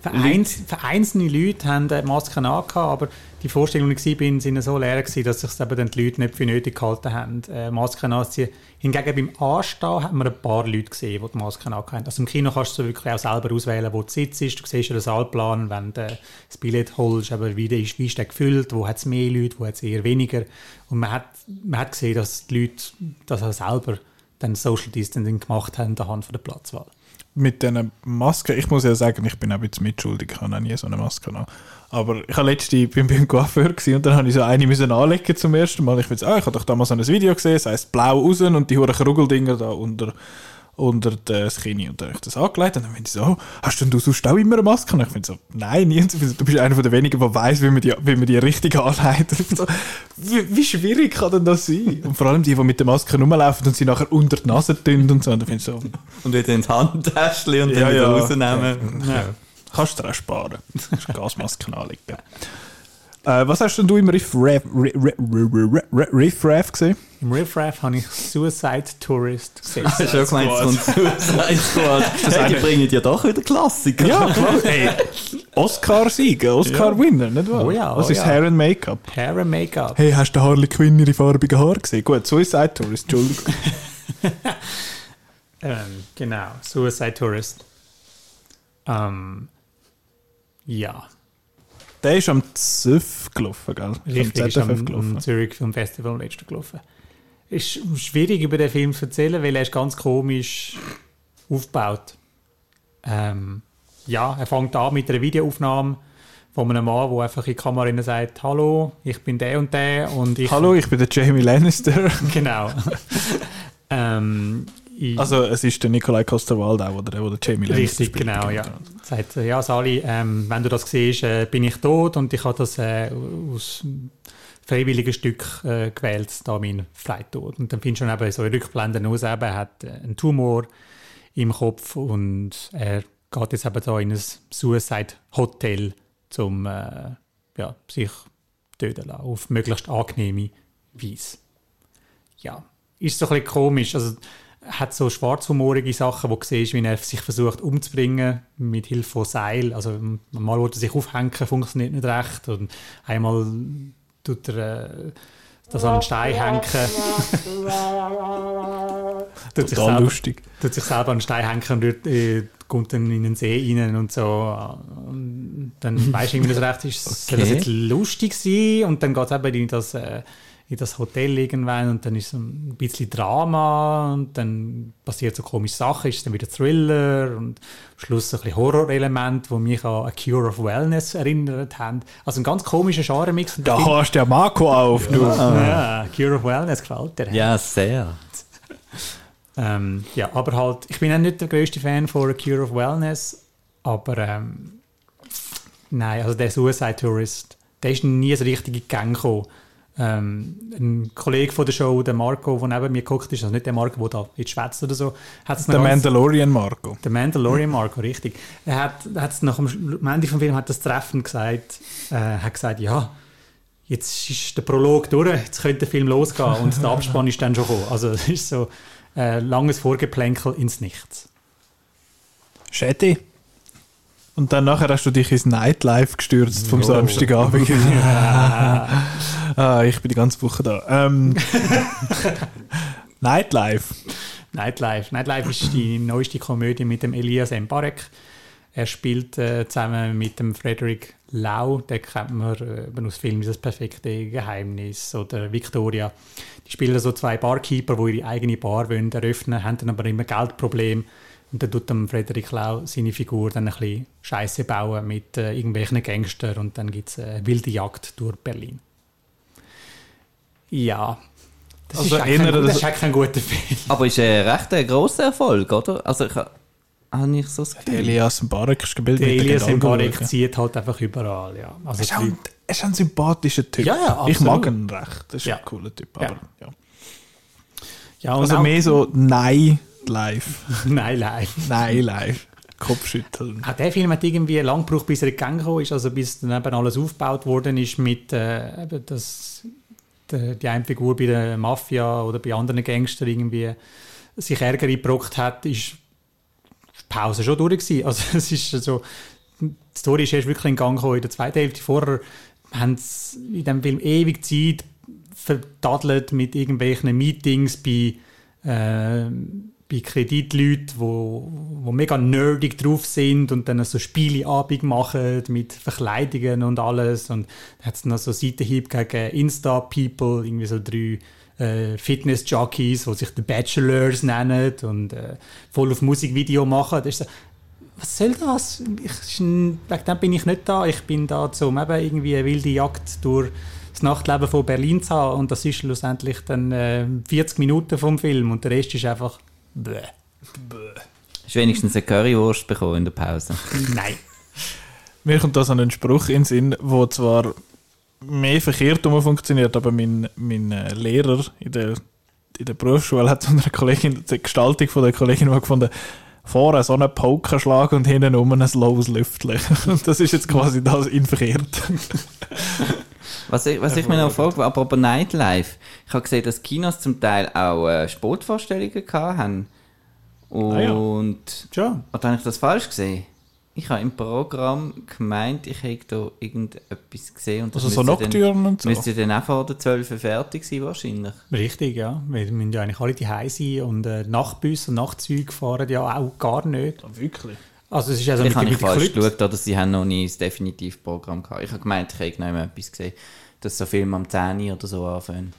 Vereins, vereinzelte Leute haben äh, Masken angehabt, aber die Vorstellungen, die ich war, sind so leer, gewesen, dass sich eben die Leute nicht für nötig gehalten haben, äh, Masken anzuziehen. Hingegen beim Anstehen hat man ein paar Leute gesehen, die die Masken angehabt Also im Kino kannst du wirklich auch selber auswählen, wo du sitzt. Du siehst ja den Saalplan, wenn du das Billett holst, aber wie, ist, wie ist der gefüllt, wo hat es mehr Leute, wo hat es eher weniger. Und man hat, man hat gesehen, dass die Leute das auch selber dann Social Distancing gemacht haben anhand von der Platzwahl. Mit diesen Masken, ich muss ja sagen, ich bin auch ein bisschen mitschuldig, ich habe noch nie so eine Maske gehabt. Aber ich habe letzte bin beim Coiffeur und dann habe ich so eine müssen anlegen zum ersten Mal. Ich will ah, ich habe doch damals so ein Video gesehen, es heisst blau raus und die huren Krugeldinger da unter, unter das Kinn. Und dann habe ich das angelegt und dann bin ich so, oh, hast denn du sonst auch immer eine Maske? Und ich finde so, nein, nie. Du bist einer von den wenigen, der weiss, wie man die, wie man die richtig anlegt. So, wie, wie schwierig kann denn das sein? Und vor allem die, die mit der Maske rumlaufen und sie nachher unter die Nase tun und so. Und dann finde ich so, Und wieder ins Handtäschchen und dann Ja, wieder ja. rausnehmen. Ja. Kannst du dir auch sparen. Gasmasken anlegen. Äh, was hast denn du im Riff Raff Riff, Riff, Riff, Riff Raff gesehen? Im Riff Raff habe ich Suicide Tourist gesehen. Hast du schon gemeint, kommt Suicide Squad. Hey, die bringen ja doch wieder Klassiker. Ja, klar. Hey, Oscar-Sieger, Oscar-Winner, nicht wahr? Oh ja, Was oh ist ja. Hair and Make-up? Hair and Make-up. Hey, hast du Harley Quinn ihre farbigen Haare gesehen? Gut, Suicide Tourist, Entschuldigung. Ähm, genau, Suicide Tourist. Ähm, ja, Der ist am ZÜF gelaufen, gell? richtig, am ist am, gelaufen. am Zurich Film Festival am letzten gelaufen. Ist schwierig über den Film zu erzählen, weil er ist ganz komisch aufgebaut. Ähm, ja, er fängt an mit einer Videoaufnahme von einem Mann, der einfach in die Kamera sagt, hallo, ich bin der und der und ich... Hallo, ich bin der Jamie Lannister. Genau. ähm, Also, es ist der Nikolai Coster-Waldau, oder der, der Jamie Lannister Richtig, spielt. genau, ja. Sagt, äh, ja, Sali, ähm, wenn du das siehst, äh, bin ich tot und ich habe das äh, aus freiwilligen Stück äh, gewählt, da mein Freitod. Und dann findest du eben so Rückblenden aus, eben, er hat äh, einen Tumor im Kopf und er geht jetzt eben da in ein Suicide-Hotel, um äh, ja, sich töten zu lassen, auf möglichst angenehme Weise. Ja, ist so ein bisschen komisch, also hat so schwarzhumorige Sachen, wo du siehst, wie er sich versucht umzubringen mit Hilfe von Seil. Also mal wollte er sich aufhängen, funktioniert nicht recht. Und einmal tut er äh, das an einen Stein hängen. tut, sich selber, lustig. tut sich selber an einen Stein hängen und dort, äh, kommt dann in den See rein und so. Und dann weisst du irgendwie nicht so recht, ist, soll das Okay. jetzt lustig sein? Und dann geht es eben in das... Äh, in das Hotel irgendwann und dann ist ein bisschen Drama und dann passiert so komische Sachen, ist dann wieder Thriller und am Schluss ein bisschen Horrorelement, wo mich an A Cure of Wellness erinnert haben. Also ein ganz komischer Genre-Mix. Der Da hast du ja Marco auf, du. ja, Cure of Wellness gefällt dir. Ja, sehr. Ähm, ja, aber halt, ich bin auch nicht der größte Fan von A Cure of Wellness, aber ähm, nein, also der Suicide Tourist, der ist nie so richtig in die Gang gekommen. Ähm, ein Kollege von der Show, der Marco, der neben mir geguckt ist, also nicht der Marco, der da jetzt schwätzt oder so, hat es Der Mandalorian Marco. der Mandalorian Marco, richtig. Er hat, hat es nach dem Ende vom Film hat das Treffen gesagt, äh, hat gesagt, ja, jetzt ist der Prolog durch, jetzt könnte der Film losgehen und der Abspann ist dann schon gekommen. Also es ist so äh, langes Vorgeplänkel ins Nichts. Schädi. Und dann nachher hast du dich ins Nightlife gestürzt vom Oh. Samstagabend. ah, ich bin die ganze Woche da. Ähm, Nightlife. Nightlife. Nightlife ist die neueste Komödie mit dem Elias Mbarek. Er spielt äh, zusammen mit dem Frederick Lau, den kennt man äh, aus Filmen Das perfekte Geheimnis oder Victoria. Die spielen so zwei Barkeeper, die ihre eigene Bar wollen eröffnen, haben dann aber immer Geldprobleme. Und dann tut dem Frederick Lau seine Figur dann ein bisschen Scheiße bauen mit äh, irgendwelchen Gangstern und dann gibt es eine wilde Jagd durch Berlin. Ja, das, Also ist, eigentlich kein, das das- ist eigentlich kein guter Film. Aber ist ein recht ein grosser Erfolg, oder? Also ich ha- habe ich so das Der Gefühl. Elias Mbarek ist gebildet Der Elias Mbarek zieht halt einfach überall, ja. Also Er ist, ein- er ist ein sympathischer Typ. Ja, ja, ich mag absolut. ihn recht. Das ist Ja. ein cooler Typ. Ja. Aber, ja. ja, und Also mehr so Nein live. Nein, nein. Nein live. Kopfschütteln. Auch der Film hat irgendwie lang gebraucht, bis er gekommen ist, also bis dann eben alles aufgebaut worden ist mit, äh, das, der, die eine Figur bei der Mafia oder bei anderen Gangstern irgendwie sich Ärger eingebrockt hat, ist die Pause schon durch gewesen. Also es ist so, die Story ist erst wirklich in Gang gekommen in der zweiten Hälfte. Vorher haben sie in diesem Film ewig Zeit vertadelt mit irgendwelchen Meetings bei äh, bei Kreditleuten, wo, wo mega nerdig drauf sind und dann so Spieleabend machen mit Verkleidungen und alles. Und dann hat es noch so Seitenhieb gegen Insta-People, irgendwie so drei äh, Fitness-Jockeys, die sich The Bachelors nennen und äh, voll auf Musikvideo machen. Das ist so, was soll das? Ich, wegen dem bin ich nicht da. Ich bin da, um eben irgendwie eine wilde Jagd durch das Nachtleben von Berlin zu haben. Und das ist schlussendlich dann äh, 40 Minuten vom Film und der Rest ist einfach bäh. Hast du wenigstens eine Currywurst bekommen in der Pause? Nein. Mir kommt da so ein Spruch in den Sinn, wo zwar mehr verkehrt funktioniert, aber mein, mein äh, Lehrer in der, in der Berufsschule hat von einer Kollegin, die Gestaltung von der Kollegin mal gefunden, vorne so einen Pokerschlag und hinten um ein lowes Lüftchen. Und das ist jetzt quasi das in verkehrt. Was ich, was ich mir noch frage, apropos Nightlife. Ich habe gesehen, dass Kinos zum Teil auch äh, Sportvorstellungen gehabt haben. Ah ja. Und. Schon. Oder habe ich das falsch gesehen? Ich habe im Programm gemeint, ich hätte da irgendetwas gesehen. Und das Also so Nocturne und so. Müsste dann auch vor der 12 Uhr fertig sein, wahrscheinlich. Richtig, ja. Wir müssen ja eigentlich alle die sein und äh, Nachtbus und Nachtzüge fahren ja auch gar nicht. Wirklich? Also es ist also habe ich den falsch geschaut, oder sie haben noch nie das definitive Programm gehabt. Ich habe gemeint, ich hätte noch etwas gesehen, dass so Filme am 10 Uhr oder so anfangen.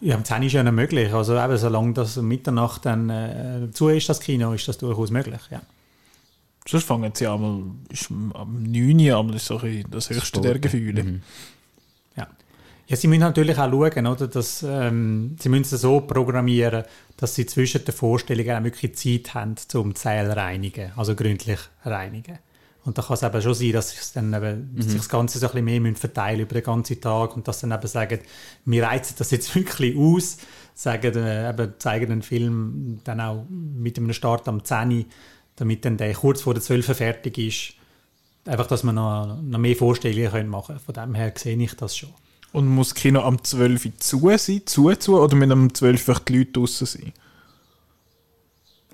Ja, am 10 ist ja nicht möglich. Also eben, solange das um Mitternacht dann äh, zu ist, das Kino, ist das durchaus möglich, ja. Sonst fangen sie einmal, ist am 9 Uhr so ein bisschen das höchste der Gefühle. Mhm. Ja. ja, sie müssen natürlich auch schauen, oder, dass ähm, sie müssen es so programmieren, dass sie zwischen den Vorstellungen auch wirklich Zeit haben, um die Säle reinigen, also gründlich reinigen. Und da kann es eben schon sein, dass sich dann eben, sich das Ganze so ein bisschen mehr müssen verteilen über den ganzen Tag und dass dann eben sagen, wir reizen das jetzt wirklich aus, sagen, äh, eben, zeigen den Film dann auch mit einem Start am 10 Uhr, damit dann der kurz vor der 12 Uhr fertig ist. Einfach, dass wir noch, noch mehr Vorstellungen können machen können. Von dem her sehe ich das schon. Und muss das Kino am 12 Uhr zu sein, zu, zu, oder mit am 12 Uhr die Leute draussen sein?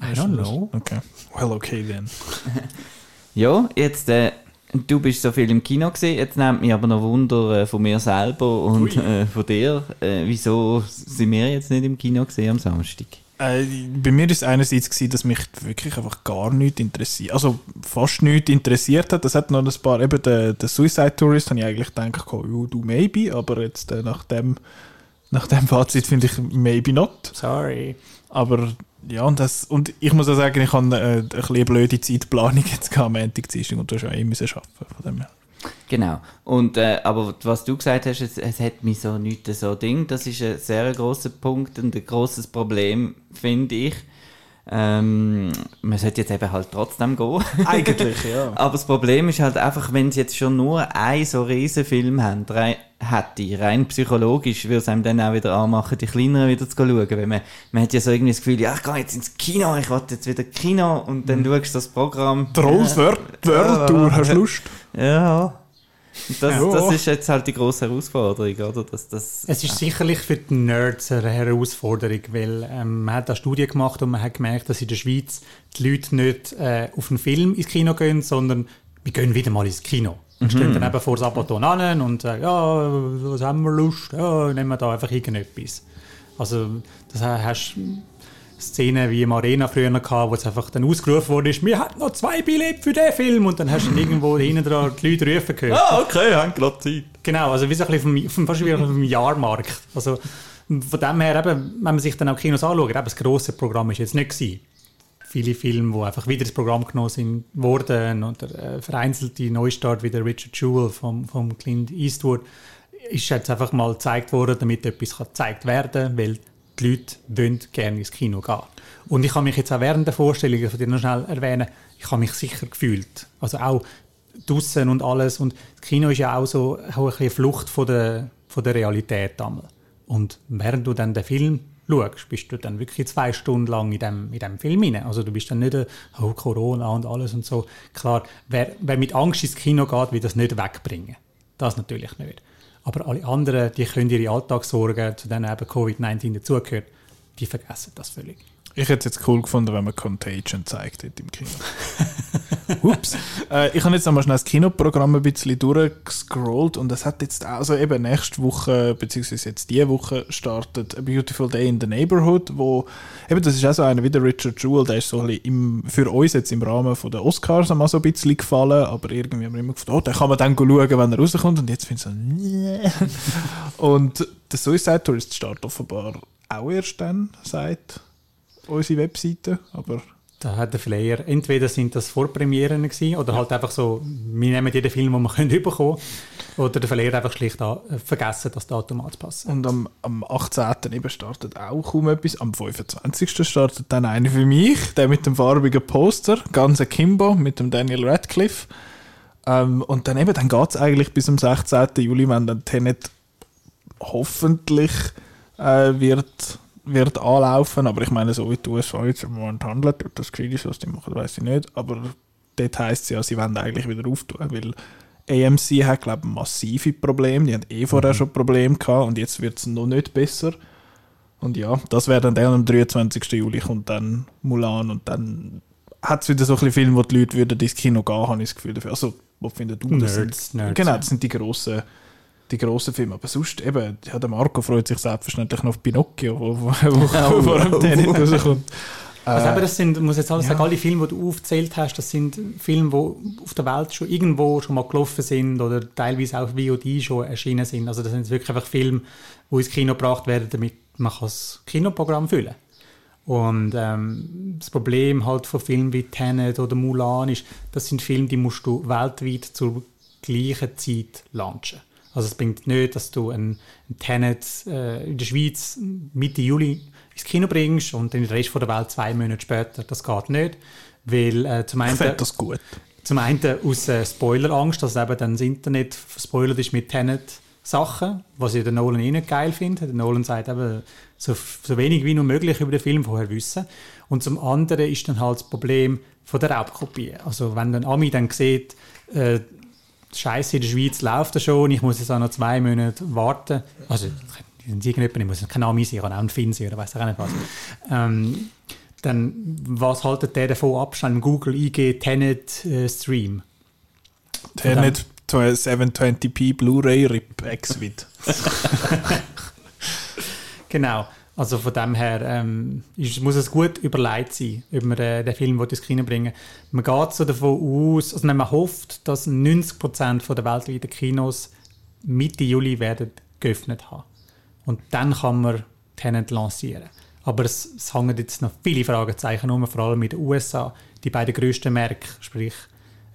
I don't know. Okay. Well, okay then. Ja, jetzt, äh, du bist so viel im Kino gesehen, jetzt nimmt mich aber noch Wunder äh, von mir selber und äh, von dir. Äh, wieso sind wir jetzt nicht im Kino gesehen am Samstag? Äh, bei mir war es einerseits, gewesen, dass mich wirklich einfach gar nichts interessiert. Also fast nichts interessiert hat. Es hat noch ein paar, eben der, der Suicide Tourist, habe ich eigentlich gedacht, oh, du maybe, aber jetzt äh, nach, dem, nach dem Fazit finde ich maybe not. Sorry. Aber ja, und, das, und ich muss auch sagen, ich habe äh, eine bisschen blöde Zeitplanung jetzt am Montag, Dienstag, und du hast eh müssen arbeiten. Von dem her. Genau. Und, äh, aber was du gesagt hast, es, es hat mich so nichts so Ding. Das ist ein sehr grosser Punkt und ein grosses Problem, finde ich. Ähm, man sollte jetzt eben halt trotzdem gehen. Eigentlich, ja. Aber das Problem ist halt einfach, wenn sie jetzt schon nur einen so riesen Film haben, rein, hätte, rein psychologisch, würde es einem dann auch wieder anmachen, die kleineren wieder zu schauen. Weil man, man hat ja so irgendwie das Gefühl, ja, ich gehe jetzt ins Kino, ich will jetzt wieder Kino und dann schaust du das Programm. Trolls World Tour, hast du Lust? Ja. Das, Ja. das ist jetzt halt die grosse Herausforderung, oder? Das, das, Es ist sicherlich für die Nerds eine Herausforderung, weil ähm, man hat eine Studie gemacht und man hat gemerkt, dass in der Schweiz die Leute nicht äh, auf einen Film ins Kino gehen, sondern wir gehen wieder mal ins Kino. Und stehen dann eben vor das Abaton an und sagen, ja, was haben wir Lust? Ja, nehmen wir da einfach irgendetwas. Also das hast Szenen wie im Arena früher noch gehabt, wo es einfach dann ausgerufen wurde, wir hatten noch zwei Billette für den Film und dann hast du irgendwo hinten dran die Leute rufen gehört. Ah, okay, haben gerade Zeit. Genau, also wie so ein bisschen vom, vom, fast wie dem Jahrmarkt. Also von dem her, eben, wenn man sich dann auch Kinos anschaut, eben, das grosse Programm ist jetzt nicht gewesen. Viele Filme, die einfach wieder ins Programm genommen sind, wurden oder äh, vereinzelte Neustart wie der Richard Jewell vom, vom Clint Eastwood ist jetzt einfach mal gezeigt worden, damit etwas gezeigt werden kann, weil die Leute wollen gerne ins Kino gehen. Und ich habe mich jetzt auch während der Vorstellung, von dir noch schnell erwähnen, ich habe mich sicher gefühlt. Also auch draussen und alles. Und das Kino ist ja auch so auch eine Flucht von der, von der Realität. Einmal. Und während du dann den Film schaust, bist du dann wirklich zwei Stunden lang in dem, in dem Film rein. Also du bist dann nicht, oh, Corona und alles und so. Klar, wer, wer mit Angst ins Kino geht, will das nicht wegbringen. Das natürlich nicht. Aber alle anderen, die können ihre Alltagssorgen, zu denen eben Covid-19 dazugehört, die vergessen das völlig. Ich hätte es jetzt cool gefunden, wenn man Contagion zeigt hätte im Kino. Ups. Äh, ich habe jetzt einmal schnell das Kinoprogramm ein bisschen durchgescrollt und es hat jetzt auch, also eben nächste Woche, beziehungsweise jetzt diese Woche startet A Beautiful Day in the Neighborhood, wo, eben das ist auch so einer wie der Richard Jewell, der ist so ein bisschen im, für uns jetzt im Rahmen von der Oscars einmal so ein bisschen gefallen, aber irgendwie haben wir immer gedacht, oh, den kann man dann schauen, wenn er rauskommt und jetzt finde ich so, nee. und der Suicide Tourist startet offenbar auch erst dann, seit unsere Webseite, aber... Da hat der Flyer, entweder sind das Vorpremieren gewesen, oder halt einfach so, wir nehmen jeden Film, den wir können bekommen oder der Flyer einfach schlicht an, vergessen, das Datum anzupassen. Und am, am 18. eben startet auch kaum etwas. Am 25. startet dann einer für mich, der mit dem farbigen Poster, ganz Kimbo mit dem Daniel Radcliffe. Ähm, und dann eben, dann geht es eigentlich bis zum 16. Juli, wenn dann Tenet hoffentlich äh, wird wird anlaufen, aber ich meine, so wie die USA jetzt im Moment handeln, ob das gescheit ist, was die machen, weiß ich nicht, aber dort heisst es ja, sie wollen eigentlich wieder auftun, weil AMC hat, glaube ich, massive Probleme, die haben eh vorher mhm. schon Probleme gehabt und jetzt wird es noch nicht besser. Und ja, das wäre dann der am 23. Juli kommt dann Mulan und dann hat es wieder so ein bisschen Filme, wo die Leute würden ins Kino gehen, habe ich das Gefühl dafür. Also, wo findet du das? Nerds, sind, Nerds, genau, das sind die grossen die grossen Filme. Aber sonst eben, ja, der Marco freut sich selbstverständlich noch auf Pinocchio, wo, wo, wo, vor dem Tennis rauskommt. Also aber das sind, muss jetzt alles ja. sagen, alle Filme, die du aufgezählt hast, das sind Filme, die auf der Welt schon irgendwo schon mal gelaufen sind oder teilweise auch VOD schon erschienen sind. Also das sind wirklich einfach Filme, die ins Kino gebracht werden, damit man das Kinoprogramm füllen Und ähm, das Problem halt von Filmen wie Tenet oder Mulan ist, das sind Filme, die musst du weltweit zur gleichen Zeit launchen. Also es bringt nicht, dass du einen, einen Tenet äh, in der Schweiz Mitte Juli ins Kino bringst und den Rest von der Welt zwei Monate später. Das geht nicht, weil äh, zum einen... Ich das gut. Zum einen aus äh, Spoilerangst, dass eben dann das Internet verspoilert ist mit Tenet Sachen, was ich den Nolan eh nicht geil finde. Der Nolan sagt eben, so, so wenig wie nur möglich über den Film vorher wissen. Und zum anderen ist dann halt das Problem von der Raubkopie. Also wenn dann Ami dann sieht, äh, Scheiße, in der Schweiz läuft das schon, ich muss jetzt auch noch zwei Monate warten. Also, irgendjemand, ich muss kein Name sein, ich kann auch ein Finn sein oder weiß auch nicht was. Ähm, dann, was haltet der davon ab, schnell Google IG Tenet äh, Stream? Tenet 720p Blu-ray RIP Exvid. genau. Also von dem her ähm, ist, muss es gut überlegt sein, ob man äh, den Film ins Kino bringen Man geht so davon aus, also man hofft, dass 90% der weltweiten Kinos Mitte Juli werden geöffnet haben. Und dann kann man Tenant lancieren. Aber es, es hängen jetzt noch viele Fragezeichen um, vor allem in den USA. Die beiden grössten Märkte, sprich,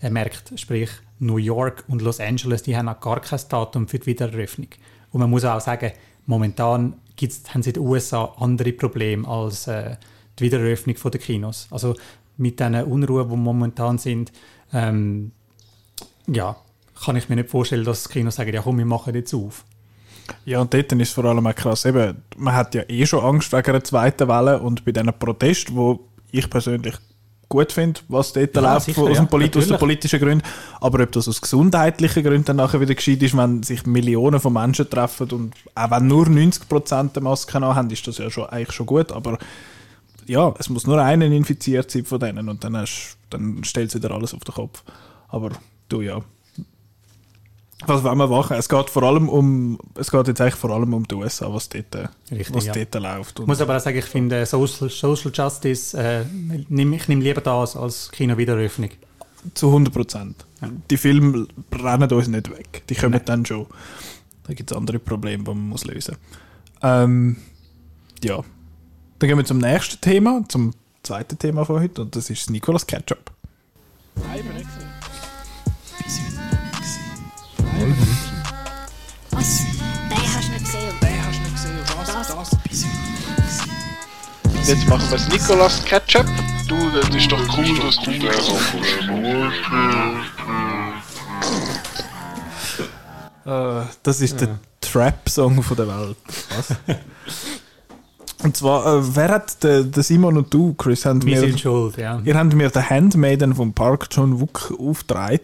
äh, Märkte, sprich New York und Los Angeles, die haben auch gar kein Datum für die Wiedereröffnung. Und man muss auch sagen, momentan gibt's, haben sie in den USA andere Probleme als äh, die Wiedereröffnung der Kinos. Also mit diesen Unruhen, die momentan sind, ähm, ja, kann ich mir nicht vorstellen, dass das Kino sagen, ja komm, wir machen jetzt auf. Ja, und dort ist vor allem auch krass, eben, man hat ja eh schon Angst wegen einer zweiten Welle und bei diesen Protesten, wo ich persönlich gut finde, was dort ja, läuft sicher, aus, ja, Polit aus den politischen Gründen. Aber ob das aus gesundheitlichen Gründen dann nachher wieder gescheit ist, wenn sich Millionen von Menschen treffen und auch wenn nur 90% der Masken haben, ist das ja schon, eigentlich schon gut. Aber ja, es muss nur einer infiziert sein von denen und dann, hast, dann stellt sich wieder alles auf den Kopf. Aber du ja. Was wollen wir machen? Es geht vor allem um, es geht jetzt eigentlich vor allem um die USA, was dort, äh, Richtig, was ja. dort läuft. Ich muss aber auch sagen, ich finde Social, Social Justice, äh, ich nehme lieber das als Kino-Wiedereröffnung. zu 100 Prozent. Die Filme rennen uns nicht weg. Die kommen Nein. dann schon. Da gibt es andere Probleme, die man muss lösen muss. Ähm, ja. Dann gehen wir zum nächsten Thema, zum zweiten Thema von heute, und das ist Nicolas Ketchup. Was? Den hast du nicht gesehen. Das? Jetzt machen wir das Nicolas Ketchup. Du, das ist doch cool, dass du das Äh, das ist der Trap-Song von der Welt. Was? und zwar, äh, wer hat, der, der Simon und du, Chris, haben Wir mir, sind schuld, ja. ihr habt mir den Handmaiden vom Park John Wook aufgetragen.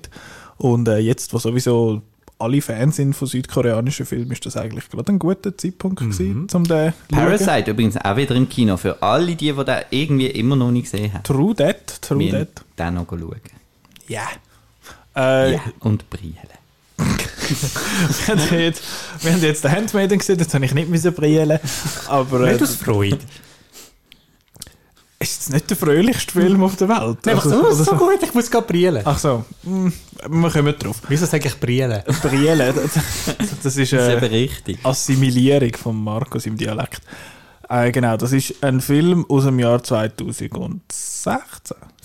Und äh, jetzt, wo sowieso alle Fans sind von südkoreanischen Filmen, ist das eigentlich gerade ein guter Zeitpunkt gewesen, um den zu schauen. Parasite übrigens auch wieder im Kino. Für alle die, die den irgendwie immer noch nicht gesehen haben. True that, true Wir that. den noch schauen. Ja. Äh, Ja. Und Brillen. wir, haben jetzt, wir haben jetzt den Handmaiden gesehen, jetzt habe ich nicht brillen. Aber äh, Nicht aus Freude. Ist es nicht der fröhlichste Film auf der Welt? Einfach so, Oder- so gut, ich muss gerade brillen. Ach so, hm, wir kommen drauf. Wieso sage ich brillen? Brillen, das, das ist Das ist eben äh, richtig. Assimilierung von Markus im Dialekt. Äh, genau, das ist ein Film aus dem Jahr 2016.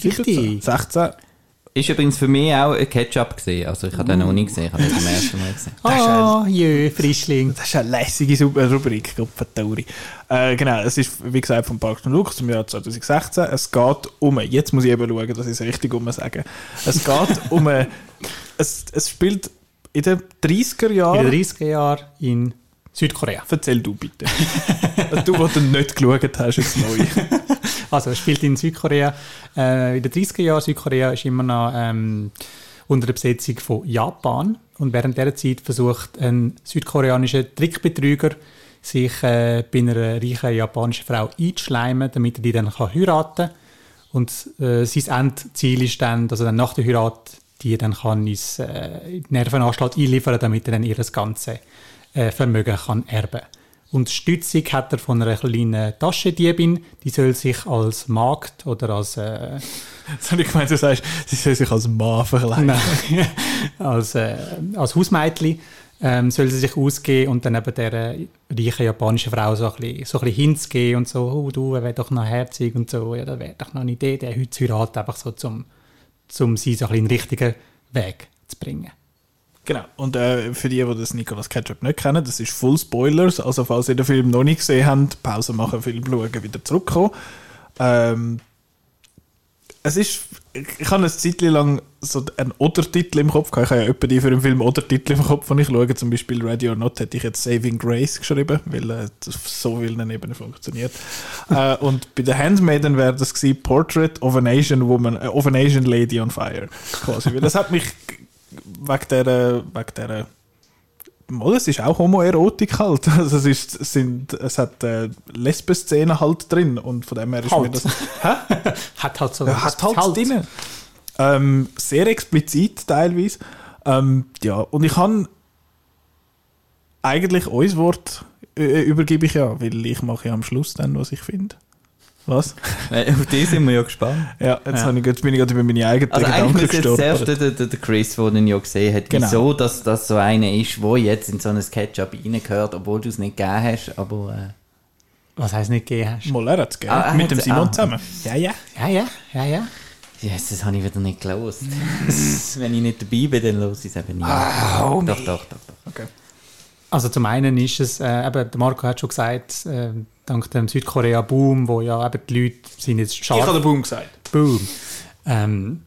Richtig. 16. Ist übrigens für mich auch ein Ketchup gesehen. Also ich habe den noch nie gesehen. Ich habe den zum ersten Mal gesehen. Ah, jö, Frischling. Das ist eine lässige Super- Rubrik, Gruppentheorie. Äh, genau, es ist, wie gesagt, von Parks und Lucas im Jahr 2016. Es geht um, jetzt muss ich eben schauen, dass ich es richtig um sage. Es geht um, eine- es, es spielt in den 30er In Jahren. den 30er Jahren in Südkorea. Erzähl du bitte. du, der du nicht geschaut hast, jetzt neu. Also, er spielt in Südkorea. Äh, in den 30er Jahren Südkorea ist immer noch ähm, unter der Besetzung von Japan. Und während dieser Zeit versucht ein südkoreanischer Trickbetrüger, sich äh, bei einer reichen japanischen Frau einzuschleimen, damit er die dann kann heiraten kann. Und äh, sein Endziel ist dann, dass er dann nach der Heirat die dann kann ins äh, in die Nervenanstalt einliefern, damit er dann ihr ganze äh, Vermögen kann erben. Und Stützung hat er von einer kleinen Taschendiebin, die soll sich als Magd oder als, äh, Jetzt habe ich gemeint, du sagst, sie soll sich als Mann verkleiden. nein, als, äh, als Hausmädchen ähm, soll sie sich ausgeben und dann eben der reichen japanischen Frau so ein bisschen, so ein bisschen hinzugehen und so, oh, du, er wäre doch noch herzig und so, ja, das wäre doch noch eine Idee, der heute zu heiraten, einfach so zum, zum sie so ein bisschen in den richtigen Weg zu bringen. Genau. Und äh, für die, die das Nicolas Ketchup nicht kennen, das ist Full Spoilers. Also, falls ihr den Film noch nicht gesehen habt, Pause machen, Film schauen, wieder zurückkommen. Ähm, es ist, ich, habe eine Zeit lang so einen Oder-Titel im Kopf gehabt. Ich habe ja etwa für einen Film Oder-Titel im Kopf, wenn ich schaue. Zum Beispiel Ready or Not hätte ich jetzt Saving Grace geschrieben, weil äh, das auf so vielen Ebenen funktioniert. äh, und bei The Handmaiden wäre das gewesen, Portrait of an Asian Woman, äh, of an Asian Lady on Fire. Quasi. weil das hat mich wegen der, wegen der Mal, es ist auch Homoerotik halt. Also es, ist, es, sind, es hat äh, Lesben-Szenen halt drin und von dem her ist Halt. mir das... Hat halt so Ja, hat halt drin. Ähm, sehr explizit teilweise. Ähm, ja, und ich habe eigentlich euer Wort äh, übergebe ich ja, weil ich mache ja am Schluss dann, was ich finde. Was? Äh, Auf die sind wir ja gespannt. Ja, jetzt, Ja. habe ich, jetzt bin ich gerade über meine eigenen Also eigentlich Gedanken müsste jetzt zuerst gestolpert. der, der, der Chris, der ihn ja gesehen hat, Genau. wieso dass das so einer ist, der jetzt in so ein Ketchup reingehört, obwohl du es nicht gegeben hast, aber... Äh, Was heisst nicht gegeben hast? Mal, er hat es gegeben. Ah, Mit dem Simon ah. zusammen. Ja, ja. Ja, ja, ja, ja. yes, das habe ich wieder nicht gelost. Wenn ich nicht dabei bin, dann los ich es eben nicht. oh, doch, doch, doch, doch. Okay. Also zum einen ist es, äh, eben, der Marco hat schon gesagt, äh, dank dem Südkorea-Boom, wo ja eben die Leute sind jetzt Ich habe scharf, den Boom gesagt. Boom, ähm,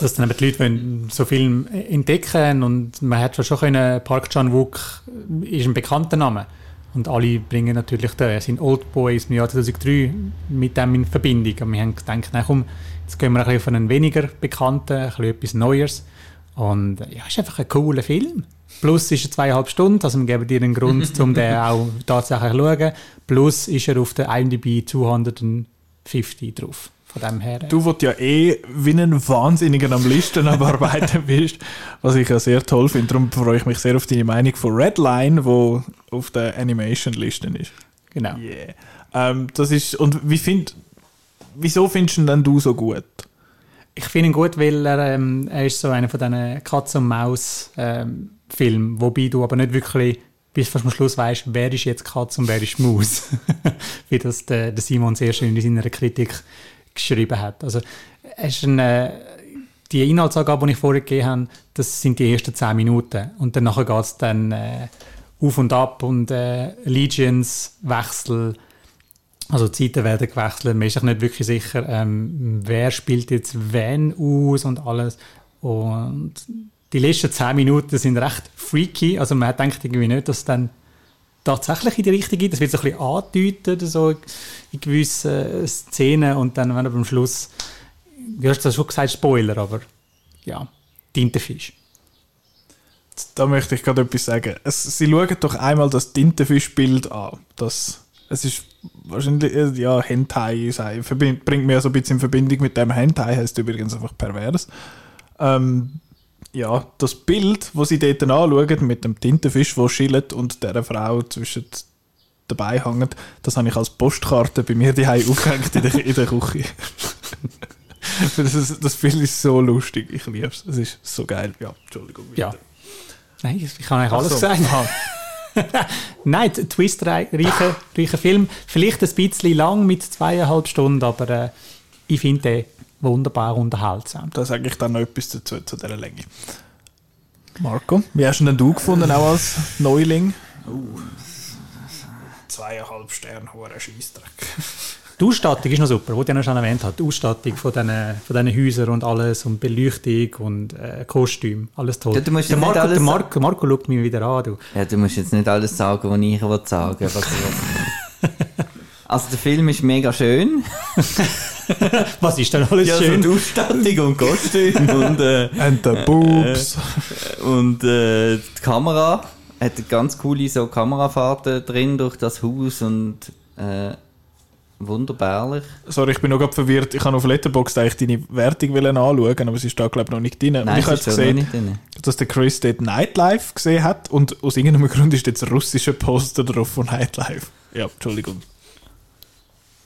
dass dann eben die Leute wollen so Film entdecken und man hat schon können, Park Chan-wook ist ein bekannter Name und alle bringen natürlich den, sind Oldboys im Jahr 2003 mit dem in Verbindung und wir haben gedacht, na komm, jetzt gehen wir ein bisschen auf einen weniger bekannten, ein bisschen etwas Neues und ja, ist einfach ein cooler Film. Plus ist er zweieinhalb Stunden, also wir geben dir einen Grund, um den auch tatsächlich zu schauen. Plus ist er auf der IMDb 250 drauf. Von dem her. äh, Du, wo du ja eh wie ein Wahnsinniger am Listen am Arbeiten bist, was ich ja sehr toll finde. Darum freue ich mich sehr auf deine Meinung von Redline, wo auf der Animation-Liste ist. genau. Yeah. Ähm, das ist, und wie find, wieso findest du ihn denn du so gut? Ich finde ihn gut, weil er, ähm, er ist so einer von diesen Katz- und Maus-Filmen, wobei du aber nicht wirklich bis am Schluss weißt, wer ist jetzt Katz und wer ist Maus. Wie das der, der Simon sehr schön in seiner Kritik geschrieben hat. Also, es ist ein, äh, die Inhaltsangabe, die ich vorher gegeben habe, das sind die ersten 10 Minuten. Und dann geht es dann äh, auf und ab und äh, Legions, Wechsel, also die Zeiten werden gewechselt, man ist sich nicht wirklich sicher, ähm, wer spielt jetzt wen aus und alles. Und die letzten 10 Minuten sind recht freaky, also man denkt irgendwie nicht, dass es dann tatsächlich in die Richtung geht. Das wird so ein bisschen angedeutet, so in gewissen Szenen und dann, wenn er am Schluss, du hast das schon gesagt, Spoiler, aber ja, Tintenfisch. Da möchte ich gerade etwas sagen. Es, sie schauen doch einmal das Tintenfischbild an. Das, es ist wahrscheinlich, äh, ja, Hentai sei, bringt mir so ein bisschen in Verbindung mit dem Hentai, heißt übrigens einfach pervers. Ähm, ja, das Bild, wo sie dort anschauen, mit dem Tintenfisch, wo schillt und der Frau zwischen dabei hängt, das habe ich als Postkarte bei mir daheim aufgehängt in der, in der Küche. das, ist, das Bild ist so lustig, ich liebe es. Es ist so geil. Ja, Entschuldigung. Ja. Nein, ich habe eigentlich alles so, gesagt. Nein, twistreicher reicher Film. Vielleicht ein bisschen lang mit zweieinhalb Stunden, aber äh, ich finde den wunderbar unterhaltsam. Da sage ich dann noch etwas dazu, zu dieser Länge. Marco, wie hast du denn du gefunden, auch als Neuling? Zweieinhalb Sterne, hoher Scheissdreck. Die Ausstattung ist noch super, die ich noch schon erwähnt habe. Die Ausstattung von diesen, von diesen Häusern und alles und Beleuchtung und äh, Kostüm, alles toll. Ja, du musst der, ja nicht Marco, alles der Marco, Marco schaut mich wieder an. Du. Ja, du musst jetzt nicht alles sagen, was ich sagen will. Also der Film ist mega schön. Was ist denn alles Ja, so schön? die Ausstattung und Kostüm und, äh, And the boobs. und äh, die Kamera. Hat eine ganz coole so Kamerafahrten drin durch das Haus und äh, wunderbarlich. Sorry, ich bin noch gerade verwirrt. Ich habe auf Letterboxd eigentlich deine Wertung anschauen, aber sie ist da, glaube ich, noch nicht drin. und Nein, ich habe so gesehen, nicht drin. dass der Chris dort Nightlife gesehen hat und aus irgendeinem Grund ist jetzt ein russischer Poster drauf von Nightlife. Ja, Entschuldigung.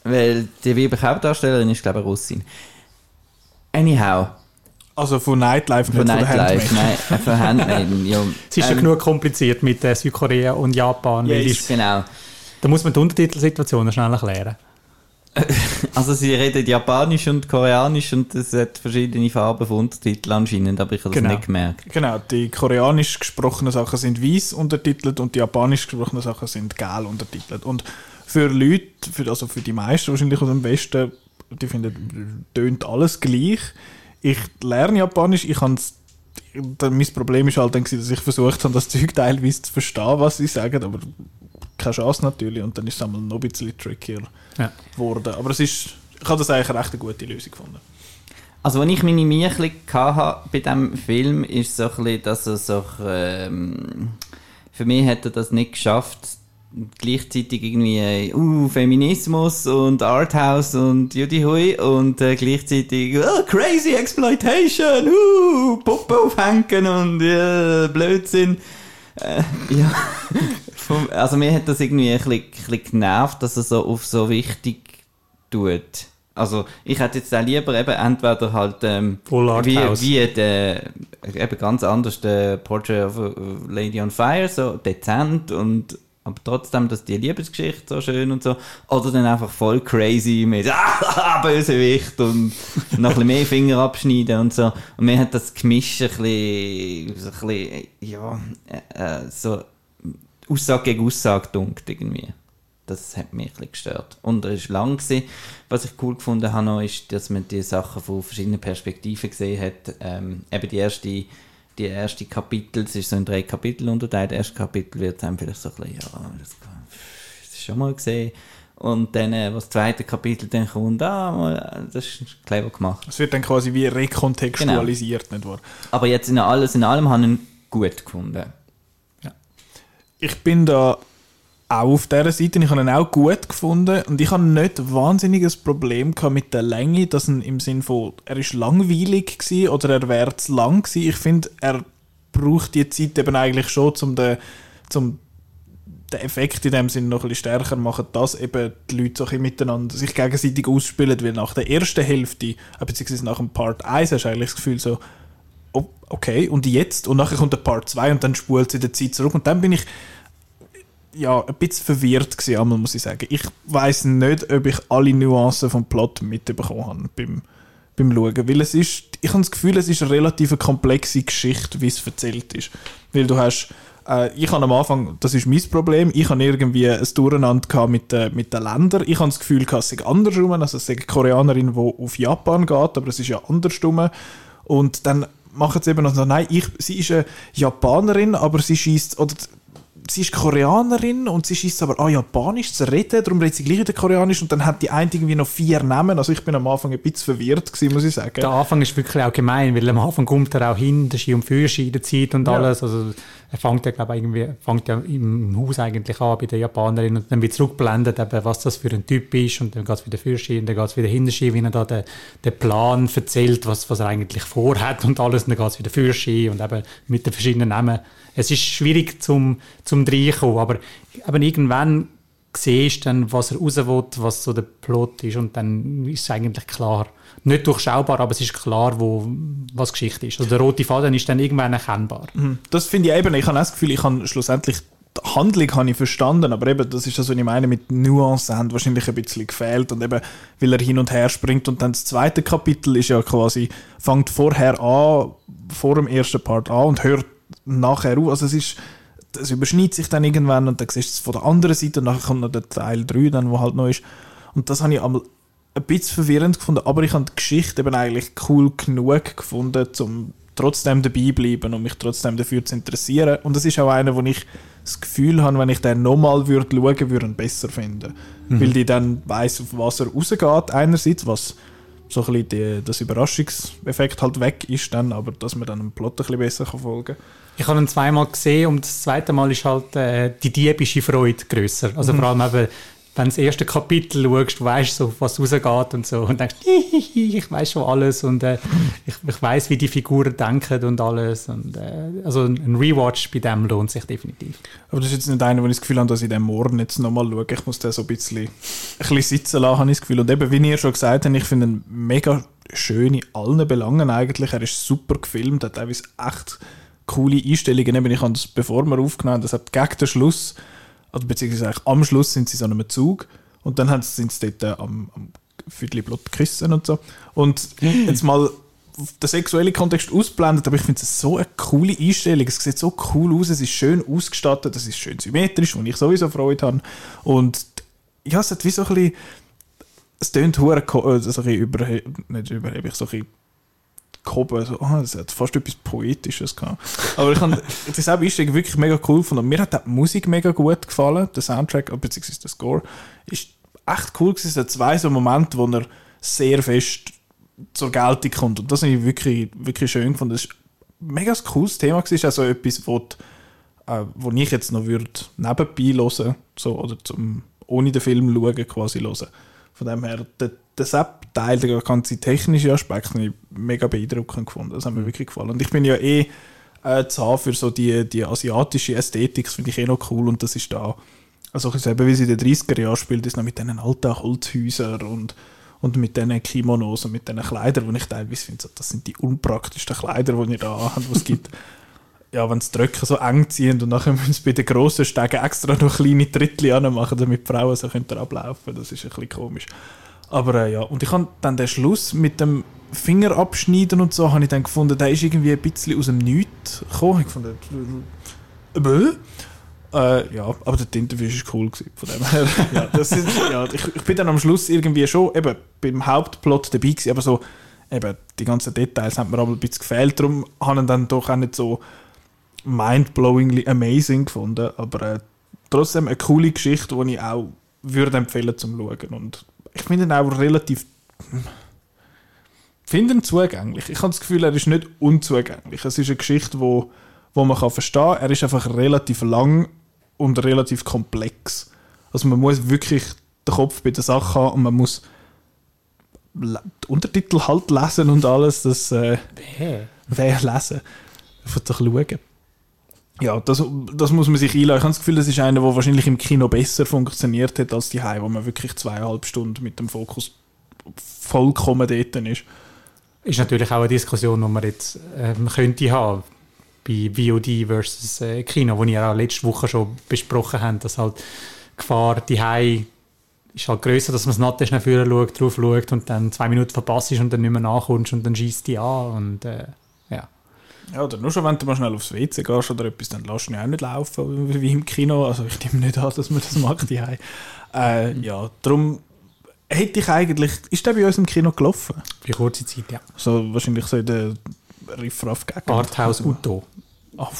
Weil die weibliche Hauptdarstellerin ist, glaube ich, Russin. Anyhow, Also von Nightlife, von nicht von der Nightlife, Handmaid. nein, von Handmaiden, ja. Es ist ja Ähm, genug kompliziert mit äh, Südkorea und Japan. weil Yes. ist, Genau. da muss man die Untertitelsituation schnell erklären. Also sie reden Japanisch und Koreanisch und es hat verschiedene Farben von Untertiteln anscheinend, aber ich habe das Genau. nicht gemerkt. Genau, die koreanisch gesprochenen Sachen sind weiß untertitelt und die japanisch gesprochenen Sachen sind gel untertitelt. Und für Leute, für, also für die meisten wahrscheinlich aus dem Westen, die finden, tönt alles gleich. Ich lerne Japanisch, ich dann- mein Problem ist halt dann, dass ich versucht habe, das Zeug teilweise zu verstehen, was sie sagen, aber keine Chance natürlich und dann ist es einmal noch ein bisschen trickier Ja. geworden. Aber es ist, ich habe das eigentlich eine recht gute Lösung gefunden. Also, wenn ich meine Mühe hatte bei diesem Film, ist so ein bisschen, dass er so, ähm, für mich hat er das nicht geschafft, gleichzeitig irgendwie, äh, uh, Feminismus und Arthouse und Judy Hui und äh, gleichzeitig, oh, crazy exploitation, uh, Puppe aufhängen und äh, Blödsinn. Äh, ja, also mir hat das irgendwie ein bisschen, ein bisschen genervt, dass er so auf so wichtig tut. Also ich hätte jetzt auch lieber eben entweder halt ähm, wie, wie der, eben ganz anders der Portrait of a Lady on Fire, so dezent und aber trotzdem, dass die Liebesgeschichte so schön und so, oder dann einfach voll crazy mit ah, Bösewicht und noch ein bisschen mehr Finger abschneiden und so. Und mir hat das Gemisch ein bisschen, ein bisschen ja, äh, äh, so Aussage gegen Aussage dunkt irgendwie. Das hat mich ein bisschen gestört. Und er war lang. Gewesen. Was ich cool gefunden habe, noch, ist, dass man die Sachen von verschiedenen Perspektiven gesehen hat. Ähm, eben die erste, die erste Kapitel, es ist so in drei Kapitel unterteilt. Das erste Kapitel wird einem vielleicht so ein bisschen, ja, das, das ist schon mal gesehen. Und dann, äh, was das zweite Kapitel dann kommt, ah, das ist clever gemacht. Es wird dann quasi wie rekontextualisiert, nicht wahr? Aber jetzt in alles in allem habe ich ihn gut gefunden. Ich bin da auch auf dieser Seite. Ich habe ihn auch gut gefunden und ich habe nicht wahnsinniges Problem mit der Länge, dass er im Sinn von, er ist langweilig gewesen oder er wäre zu lang gewesen. Ich finde, er braucht die Zeit eben eigentlich schon, um den, zum den Effekt in dem Sinne noch ein stärker machen, dass eben die Leute so miteinander sich gegenseitig ausspielen, weil nach der ersten Hälfte, äh, beziehungsweise nach dem Part 1 hast du eigentlich das Gefühl so, oh, okay, und jetzt? Und nachher kommt der Part 2 und dann spult sie der Zeit zurück und dann bin ich ja, ein bisschen verwirrt gewesen, muss ich sagen. Ich weiß nicht, ob ich alle Nuancen vom Plot mitbekommen habe beim, beim Schauen, weil es ist, ich habe das Gefühl, es ist eine relativ komplexe Geschichte, wie es erzählt ist. Weil du hast, äh, ich habe am Anfang, das ist mein Problem, ich habe irgendwie ein Durcheinander mit, äh, mit den Ländern. Ich habe das Gefühl, es sei andersrum, also es sei eine Koreanerin, die auf Japan geht, aber es ist ja andersrum. Und dann machen sie eben noch so, nein, ich, sie ist eine Japanerin, aber sie schießt oder sie ist Koreanerin und sie schießt aber auch Japanisch zu reden, darum redet sie gleich wieder Koreanisch und dann hat die eine irgendwie noch vier Namen. Also ich bin am Anfang ein bisschen verwirrt gewesen, muss ich sagen. Der Anfang ist wirklich auch gemein, weil am Anfang kommt er auch hin, der Ski- und Führerschein, der Zeit und Ja. alles. Also er fängt ja, glaube ich, irgendwie, fängt ja im Haus eigentlich an bei der Japanerin und dann wird zurückblendet, eben, was das für ein Typ ist und dann geht es wieder Führerschein und dann geht es wieder Hinterschein, wie er da den, den Plan erzählt, was, was er eigentlich vorhat und alles und dann geht es wieder Führerschein und eben mit den verschiedenen Namen. Es ist schwierig zum, zum reinkommen, aber eben irgendwann siehst dann, was er raus will, was so der Plot ist und dann ist es eigentlich klar. Nicht durchschaubar, aber es ist klar, wo, was Geschichte ist. Also der rote Faden ist dann irgendwann erkennbar. Das finde ich eben, ich habe das Gefühl, ich habe schlussendlich die Handlung habe ich verstanden, aber eben, das ist das, was ich meine, mit Nuancen haben wahrscheinlich ein bisschen gefehlt und eben, weil er hin und her springt und dann das zweite Kapitel ist ja quasi, fängt vorher an, vor dem ersten Part an und hört nachher auf, also es ist, das überschneidet sich dann irgendwann und dann siehst du es von der anderen Seite und nachher kommt noch der Teil 3 dann, wo halt noch ist und das habe ich einmal ein bisschen verwirrend gefunden, aber ich habe die Geschichte eben eigentlich cool genug gefunden, um trotzdem dabei bleiben und mich trotzdem dafür zu interessieren. Und das ist auch einer, wo ich das Gefühl habe, wenn ich den nochmal würde schauen, würde ich ihn besser finden. Weil die dann weiss, auf was er rausgeht, einerseits, was so ein bisschen die, das Überraschungseffekt halt weg ist dann, aber dass man dann einen Plot ein bisschen besser kann folgen Ich habe ihn zweimal gesehen und das zweite Mal ist halt äh, die diebische Freude grösser. Also vor allem eben, wenn du das erste Kapitel schaust, du weißt so, was rausgeht und so und denkst, ich weiß schon alles und äh, ich, ich weiß, wie die Figuren denken und alles. Und, äh, also ein Rewatch bei dem lohnt sich definitiv. Aber das ist jetzt nicht einer, wo ich das Gefühl habe, dass ich den morgen jetzt nochmal schaue. Ich muss den so ein bisschen, ein bisschen sitzen lassen, habe ich das Gefühl. Und eben, wie ihr schon gesagt habt, ich finde ihn mega schön in allen Belangen eigentlich. Er ist super gefilmt, hat teilweise echt coole Einstellungen. Eben, ich habe das, bevor wir aufgenommen haben, das hat gegen den Schluss, also beziehungsweise eigentlich am Schluss sind sie so einem Zug und dann sind sie dort äh, am, am Viertelblut geküssen und so. Und jetzt mal den sexuellen Kontext ausblendet, aber ich finde es so eine coole Einstellung. Es sieht so cool aus, es ist schön ausgestattet, es ist schön symmetrisch, wo ich sowieso Freude habe. Und ja, es hat wie so ein bisschen, es tönt hure äh, so ein bisschen überhe nicht überheblich, so ein bisschen gehoben, so, ah, es hat fast etwas Poetisches gehabt. Aber ich habe das Einstellung wirklich mega cool gefunden. Und Mir hat auch die Musik mega gut gefallen, der Soundtrack, äh, beziehungsweise der Score, ist echt cool gewesen. Es hat zwei so Momente, wo er sehr fest zur Geltung kommt. Und das habe ich wirklich, wirklich schön gefunden. Das ist ein mega cooles Thema. Es ist also etwas, wo, die, äh, wo ich jetzt noch würde nebenbei hören so, oder zum, ohne den Film schauen quasi hören. Von dem her, der, der Sepp-Teil, der ganze technische Aspekt, habe ich mega beeindruckend gefunden. Das hat mir wirklich gefallen. Und ich bin ja eh äh, zu für so die, die asiatische Ästhetik, das finde ich eh noch cool. Und das ist da, also ich eben, wie es in den 30er Jahren spielt, ist noch mit diesen alten Holzhäusern und und mit diesen Kimonos und mit diesen Kleidern, die ich teilweise finde, so, das sind die unpraktischsten Kleider, die ihr da habt, die es gibt. Ja, wenn sie die Röcke so eng ziehen und nachher müssen sie bei den grossen Stegen extra noch kleine Trittli anmachen, damit die Frauen so können ablaufen Das ist ein bisschen komisch. Aber äh, ja, und ich habe dann den Schluss mit dem Finger abschneiden und so, habe ich dann gefunden, der ist irgendwie ein bisschen aus dem Nichts gekommen. Ich fand, äh. Äh, ja, aber der Tintenfisch war cool. Von dem her. ja, das ist, ja, ich, ich bin dann am Schluss irgendwie schon eben beim Hauptplot dabei gewesen, aber so eben die ganzen Details haben mir aber ein bisschen gefehlt. Darum habe ich dann doch auch nicht so mindblowingly amazing gefunden. Aber äh, trotzdem eine coole Geschichte, die ich auch würde empfehlen zum Schauen. Und ich finde ihn auch relativ finde ihn zugänglich. Ich habe das Gefühl, er ist nicht unzugänglich. Es ist eine Geschichte, wo, wo man kann verstehen kann. Er ist einfach relativ lang und relativ komplex. Also man muss wirklich den Kopf bei der Sache haben und man muss die Untertitel halt lesen und alles, das äh, Wer? wer lesen. Einfach schauen. Ja, das, das muss man sich einladen. Ich habe das Gefühl, das ist einer, der wahrscheinlich im Kino besser funktioniert hat als die Hause, wo man wirklich zweieinhalb Stunden mit dem Fokus vollkommen dort ist. Ist natürlich auch eine Diskussion, die man jetzt ähm, könnte haben bei VOD versus äh, Kino, wo wir auch letzte Woche schon besprochen haben, dass halt die Gefahr die ist halt grösser, dass man es nicht schnell vorher schaut, drauf schaut und dann zwei Minuten verpasst und dann nicht mehr nachkommst und dann schießt die an und äh, ja. Oder nur schon, wenn du mal schnell aufs WC gehst oder etwas, dann lässt du ihn auch nicht laufen, wie im Kino. Also ich nehme nicht an, dass man das macht die äh, Ja, darum hätte ich eigentlich... Ist der bei uns im Kino gelaufen? Für kurze Zeit, ja. So wahrscheinlich so in der Riffraff gegend. Arthouse Uto. Oh,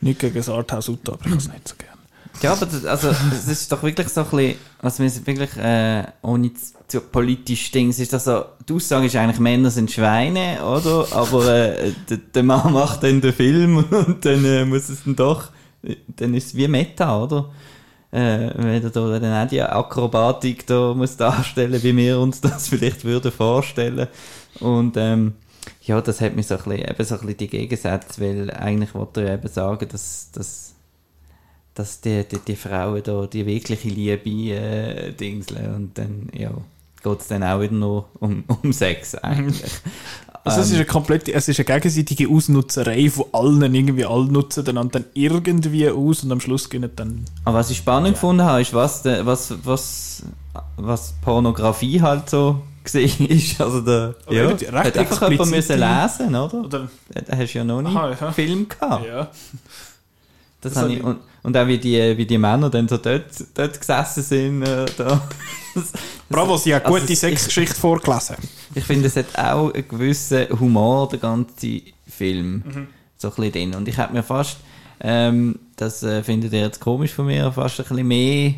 nicht gegen das Arthouse Auto, aber ich habe es nicht so gerne. Ja, aber das, also, das ist doch wirklich so ein bisschen, also wir sind wirklich, äh, ohne zu, zu politisch Dings, ist das so, die Aussage ist eigentlich, Männer sind Schweine, oder? Aber äh, der, der Mann macht dann den Film und dann äh, muss es dann doch, dann ist es wie Meta, oder? Äh, wenn er da dann auch die Akrobatik da muss darstellen, wie wir uns das vielleicht würden vorstellen. Und ähm, ja, das hat mir so ein bisschen, eben so ein bisschen die Gegensätze, weil eigentlich wollte er eben sagen, dass, dass dass die, die, die Frauen da die wirkliche Liebe äh, dingseln und dann, ja, geht es dann auch wieder nur um, um Sex eigentlich. Also es ist eine komplette, es ist eine gegenseitige Ausnutzerei von allen, irgendwie alle nutzen dann dann irgendwie aus und am Schluss gehen dann... Aber was ich spannend gefunden habe, ist, was, was, was, was Pornografie halt so gesehen ist. Also der, Aber ja, hat einfach jemand müssen lesen, oder? Oder, Da hast du ja noch nie Aha, ja. Film gehabt. ja. Das Das habe hab ich, und, und auch wie die, wie die Männer dann so dort, dort gesessen sind. Äh, da. Das- Bravo, sie hat also gute es- Sexgeschichte vorgelesen. Ich finde, es hat auch einen gewissen Humor, der ganze Film. Mhm. So ein bisschen drin. Und ich hätte mir fast, ähm, das äh, findet ihr jetzt komisch von mir, fast ein bisschen mehr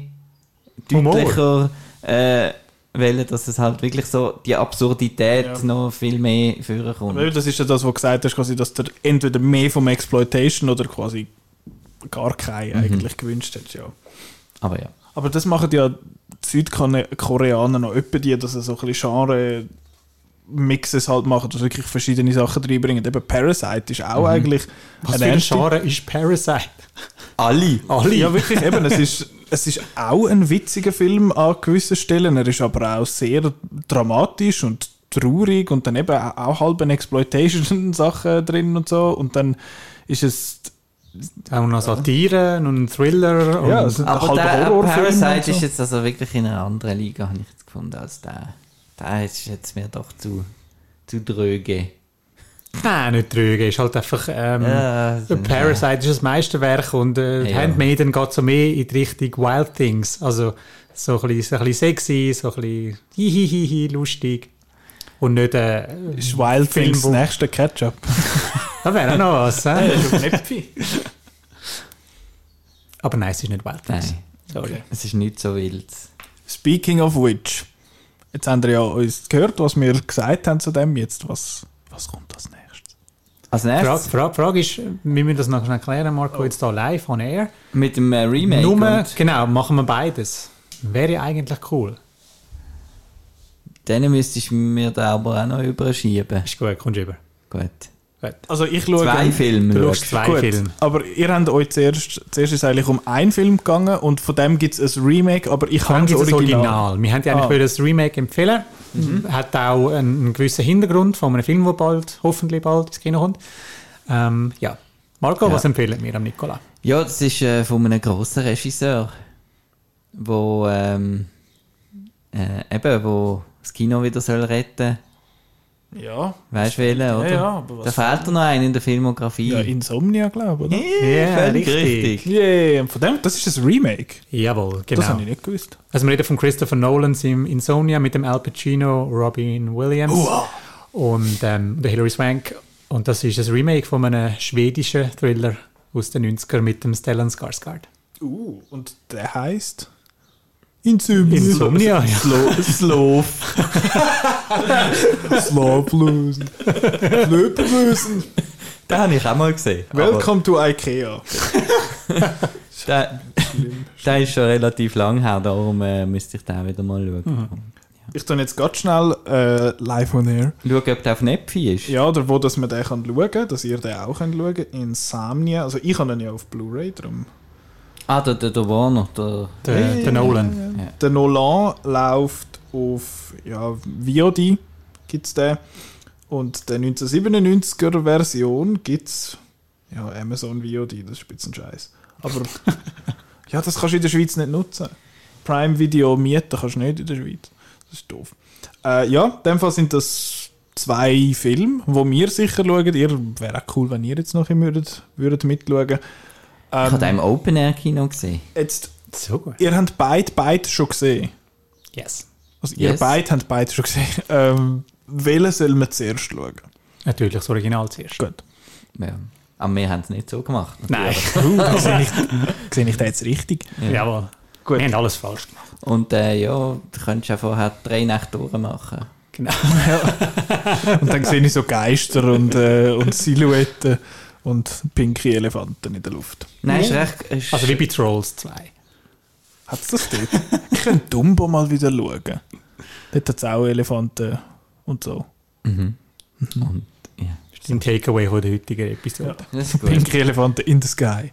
deutlicher äh, wollen, dass es halt wirklich so die Absurdität Ja. noch viel mehr vorkommt. Weil Das ist ja das, was du gesagt hast, quasi, dass du entweder mehr vom Exploitation oder quasi gar keinen Mhm. eigentlich gewünscht hättest, ja. Aber ja. Aber das machen ja die Südkoreaner noch öppe die, dass sie so ein bisschen Genre Mixes halt machen, dass wirklich verschiedene Sachen reinbringen. Eben Parasite ist auch eigentlich Was eine für ein Genre ist Parasite? Alle. Alle? Ja, wirklich, eben, es ist, es ist auch ein witziger Film an gewissen Stellen, er ist aber auch sehr dramatisch und traurig und dann eben auch halb eine Exploitation-Sachen drin und so und dann ist es Auch noch Satire und ein Thriller. Ja, also- Aber halber der Parasite so. ist jetzt also wirklich in einer anderen Liga, habe ich jetzt gefunden, als der. Der ist jetzt mir doch zu, zu dröge. Nein, nicht trüge. Ist halt einfach. Ähm, Ja, Parasite ist das Meisterwerk und äh, Ja. Handmaiden geht so mehr in die Richtung Wild Things. Also so ein bisschen, so ein bisschen sexy, so ein bisschen hihihihi, lustig. Und nicht äh, ist Wild Film, Things nächste Ketchup. Da wäre auch noch was. Äh? Näpfi. Aber nein, es ist nicht Wild. Nein, Sorry. es ist nicht so wild. Speaking of which, jetzt haben wir ja uns gehört, was wir gesagt haben zu dem. Jetzt, was, was kommt als nächstes? Als Die Frage, nächstes Frage, Frage ist, wir müssen das noch schnell klären, Marco, jetzt hier live on air. mit dem äh, Remake. Nur, genau, machen wir beides. Wäre eigentlich cool. dann müsstest du mir da aber auch noch überschieben. Ist gut, kommst du über. Gut. Also ich schaue... Zwei Filme. Du schaust zwei Gut, Filme. aber ihr habt euch zuerst, zuerst ist es eigentlich um einen Film gegangen und von dem gibt es ein Remake, aber ich habe das Original. Original. Wir haben ja eigentlich Ah. das Remake empfehlen. Hat auch einen, einen gewissen Hintergrund von einem Film, der bald, hoffentlich bald ins Kino kommt. Ähm, ja. Marco, Ja. was empfehlen wir am Nicola? Ja, das ist äh, von einem grossen Regisseur, wo ähm, äh, eben, wo das Kino wieder soll retten Ja, Weißt du, welchen, oder? ja, aber was- Da fehlt er noch einen in der Filmografie. ja Insomnia, glaube ich, oder? Ja, völlig richtig. Yeah, von dem, das ist ein Remake. Jawohl, genau. Das habe ich nicht gewusst. Also wir reden von Christopher Nolan im Insomnia mit dem Al Pacino, Robin Williams und ähm, der Hilary Swank. Und das ist ein Remake von einem schwedischen Thriller aus den 90er mit dem Stellan Skarsgård. Uh, und der heißt Insomnia. Insomnia, ja. Slow, Slow. Slowbluesen. Löbluesen. Den habe ich auch mal gesehen. Welcome to Ikea. Der, der ist schon relativ lang her, darum äh, müsste ich den wieder mal schauen. Ich tue jetzt ganz schnell äh, live on air. Schauen, ob der auf Nepfi ist. Ja, oder wo dass man den kann schauen kann, dass ihr den auch könnt schauen könnt. Insomnia. Also ich habe ihn ja auf Blu-ray drum. Ah, der, der, der Warner, der... Der, der Nolan. Der Nolan läuft auf ja, VOD, gibt es den. Und der 1997er Version gibt es ja, Amazon VOD, das ist Spitzenscheiß. Aber ja, das kannst du in der Schweiz nicht nutzen. Prime Video mieten kannst du nicht in der Schweiz. Das ist doof. Äh, ja, in dem Fall sind das zwei Filme, wo wir sicher schauen. Ihr wäre auch cool, wenn ihr jetzt noch würdet, würdet mitschauen. Ich habe den im Open-Air-Kino gesehen. Jetzt, So gut. ihr habt beide, beide schon gesehen. Yes. Also ihr Yes. beide habt beide schon gesehen. Ähm, welchen soll man zuerst schauen? Natürlich das Original zuerst. Gut. Ja. Aber wir haben es nicht so gemacht. Nein. Uh, da sehe ich, sehe ich den jetzt richtig? Jawohl. Gut. Wir haben alles falsch gemacht. Und äh, ja, du könntest ja vorher drei Nächte durchmachen. Genau. Und dann sehe ich so Geister und, äh, und Silhouetten und pinke Elefanten in der Luft. Nein, ist recht... Ist, Also wie bei Trolls 2. Hat es das dort? Ich könnte Dumbo mal wieder schauen. Dort hat es auch Elefanten und so. und, ja, Das ist ein Takeaway von der heutigen Episode. gut. Pinke Elefanten in the sky.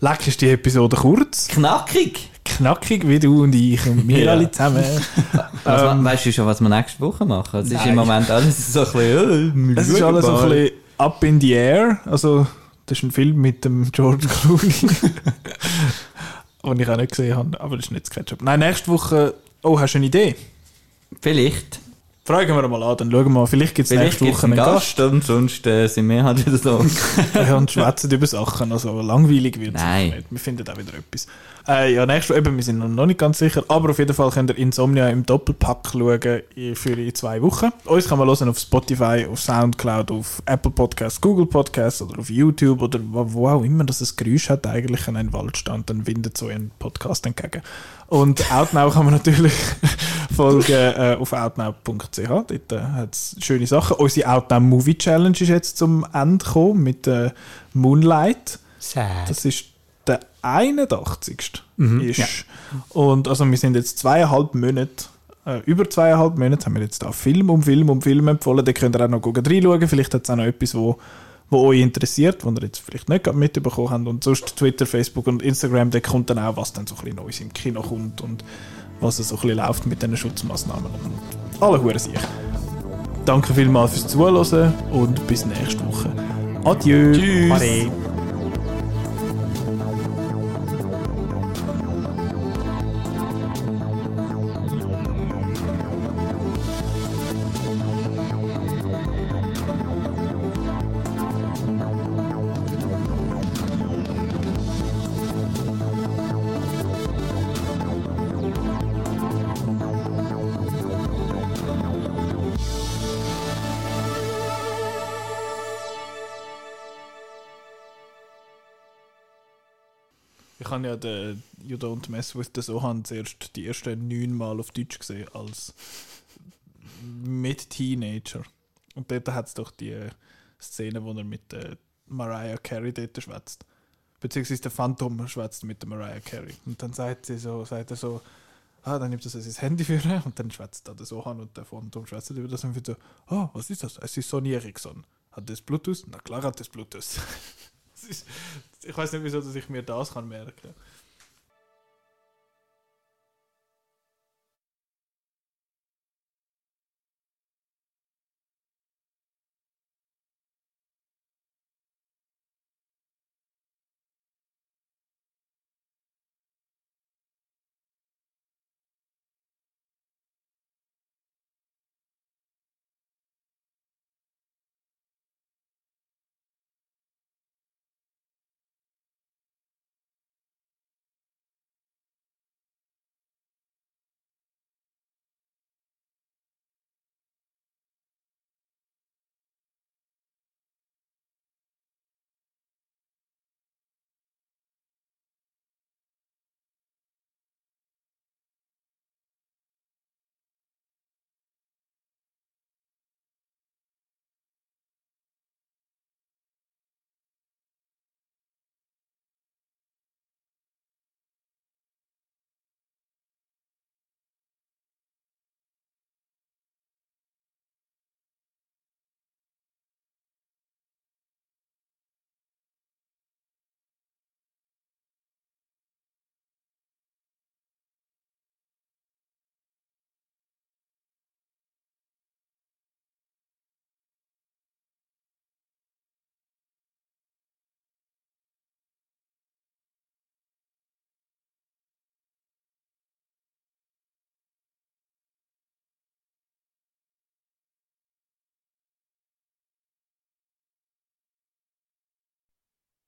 Leck ist die Episode kurz, Knackig! knackig wie du und ich und wir Ja. alle zusammen. Was, Ähm. weißt du schon, was wir nächste Woche machen? Es ist im Moment alles so ein bisschen... Äh, Es ist alles so ein bisschen up in the air. Also, das ist ein Film mit dem George Clooney. Den ich auch nicht gesehen habe, aber das ist nicht das Ketchup. Nein, nächste Woche. Oh, hast du eine Idee? Vielleicht. Fragen wir mal an, dann schauen wir mal. Vielleicht gibt es nächste Woche einen einen Gast. Gast und sonst äh, sind wir halt wieder so. Ja, und schwätzen über Sachen. Also langweilig wird es nicht. Wir finden auch wieder etwas. Äh, ja, nächste Woche, eben, wir sind noch nicht ganz sicher, aber auf jeden Fall könnt ihr Insomnia im Doppelpack schauen i- für in zwei Wochen. Uns kann man hören auf Spotify, auf Soundcloud, auf Apple Podcasts, Google Podcasts oder auf YouTube oder wo, wo auch immer das ein Geräusch hat, eigentlich an einem Waldstand, dann windet so ein Podcast entgegen. Und Outnow kann man natürlich folgen äh, auf outnow.ch. Dort äh, hat es schöne Sachen. Unsere Outnow Movie Challenge ist jetzt zum Ende gekommen mit äh, Moonlight. Sad. Das ist der 81. Mhm, ist. ja. Und also wir sind jetzt zweieinhalb Monate, äh, über zweieinhalb Monate haben wir jetzt da Film um Film um Film empfohlen. Da könnt ihr auch noch gucken, reinschauen. Vielleicht hat es auch noch etwas, wo, wo euch interessiert, wo ihr jetzt vielleicht nicht mitbekommen habt. Und sonst Twitter, Facebook und Instagram, da kommt dann auch, was dann so ein bisschen Neues im Kino kommt und was so ein bisschen läuft mit diesen Schutzmaßnahmen. Und alle Huren sich. Danke vielmals fürs Zuhören und bis nächste Woche. Adieu. Tschüss. Ade. Den You Don't Mess With the Sohan zuerst die ersten neun Mal auf Deutsch gesehen, als mit Teenager. Und dort hat es doch die Szene, wo er mit äh, Mariah Carey dort schwätzt. Beziehungsweise der Phantom schwätzt mit der Mariah Carey. Und dann sagt, sie so, sagt er so, ah, dann nimmt er so sein Handy für ihn und dann schwätzt er den Sohan und der Phantom schwätzt über das und wird so, ah, was ist das? Es ist Sony Ericsson. Hat das Bluetooth? Na klar hat das Bluetooth. Ist, ich weiß nicht, wieso dass ich mir das kann merken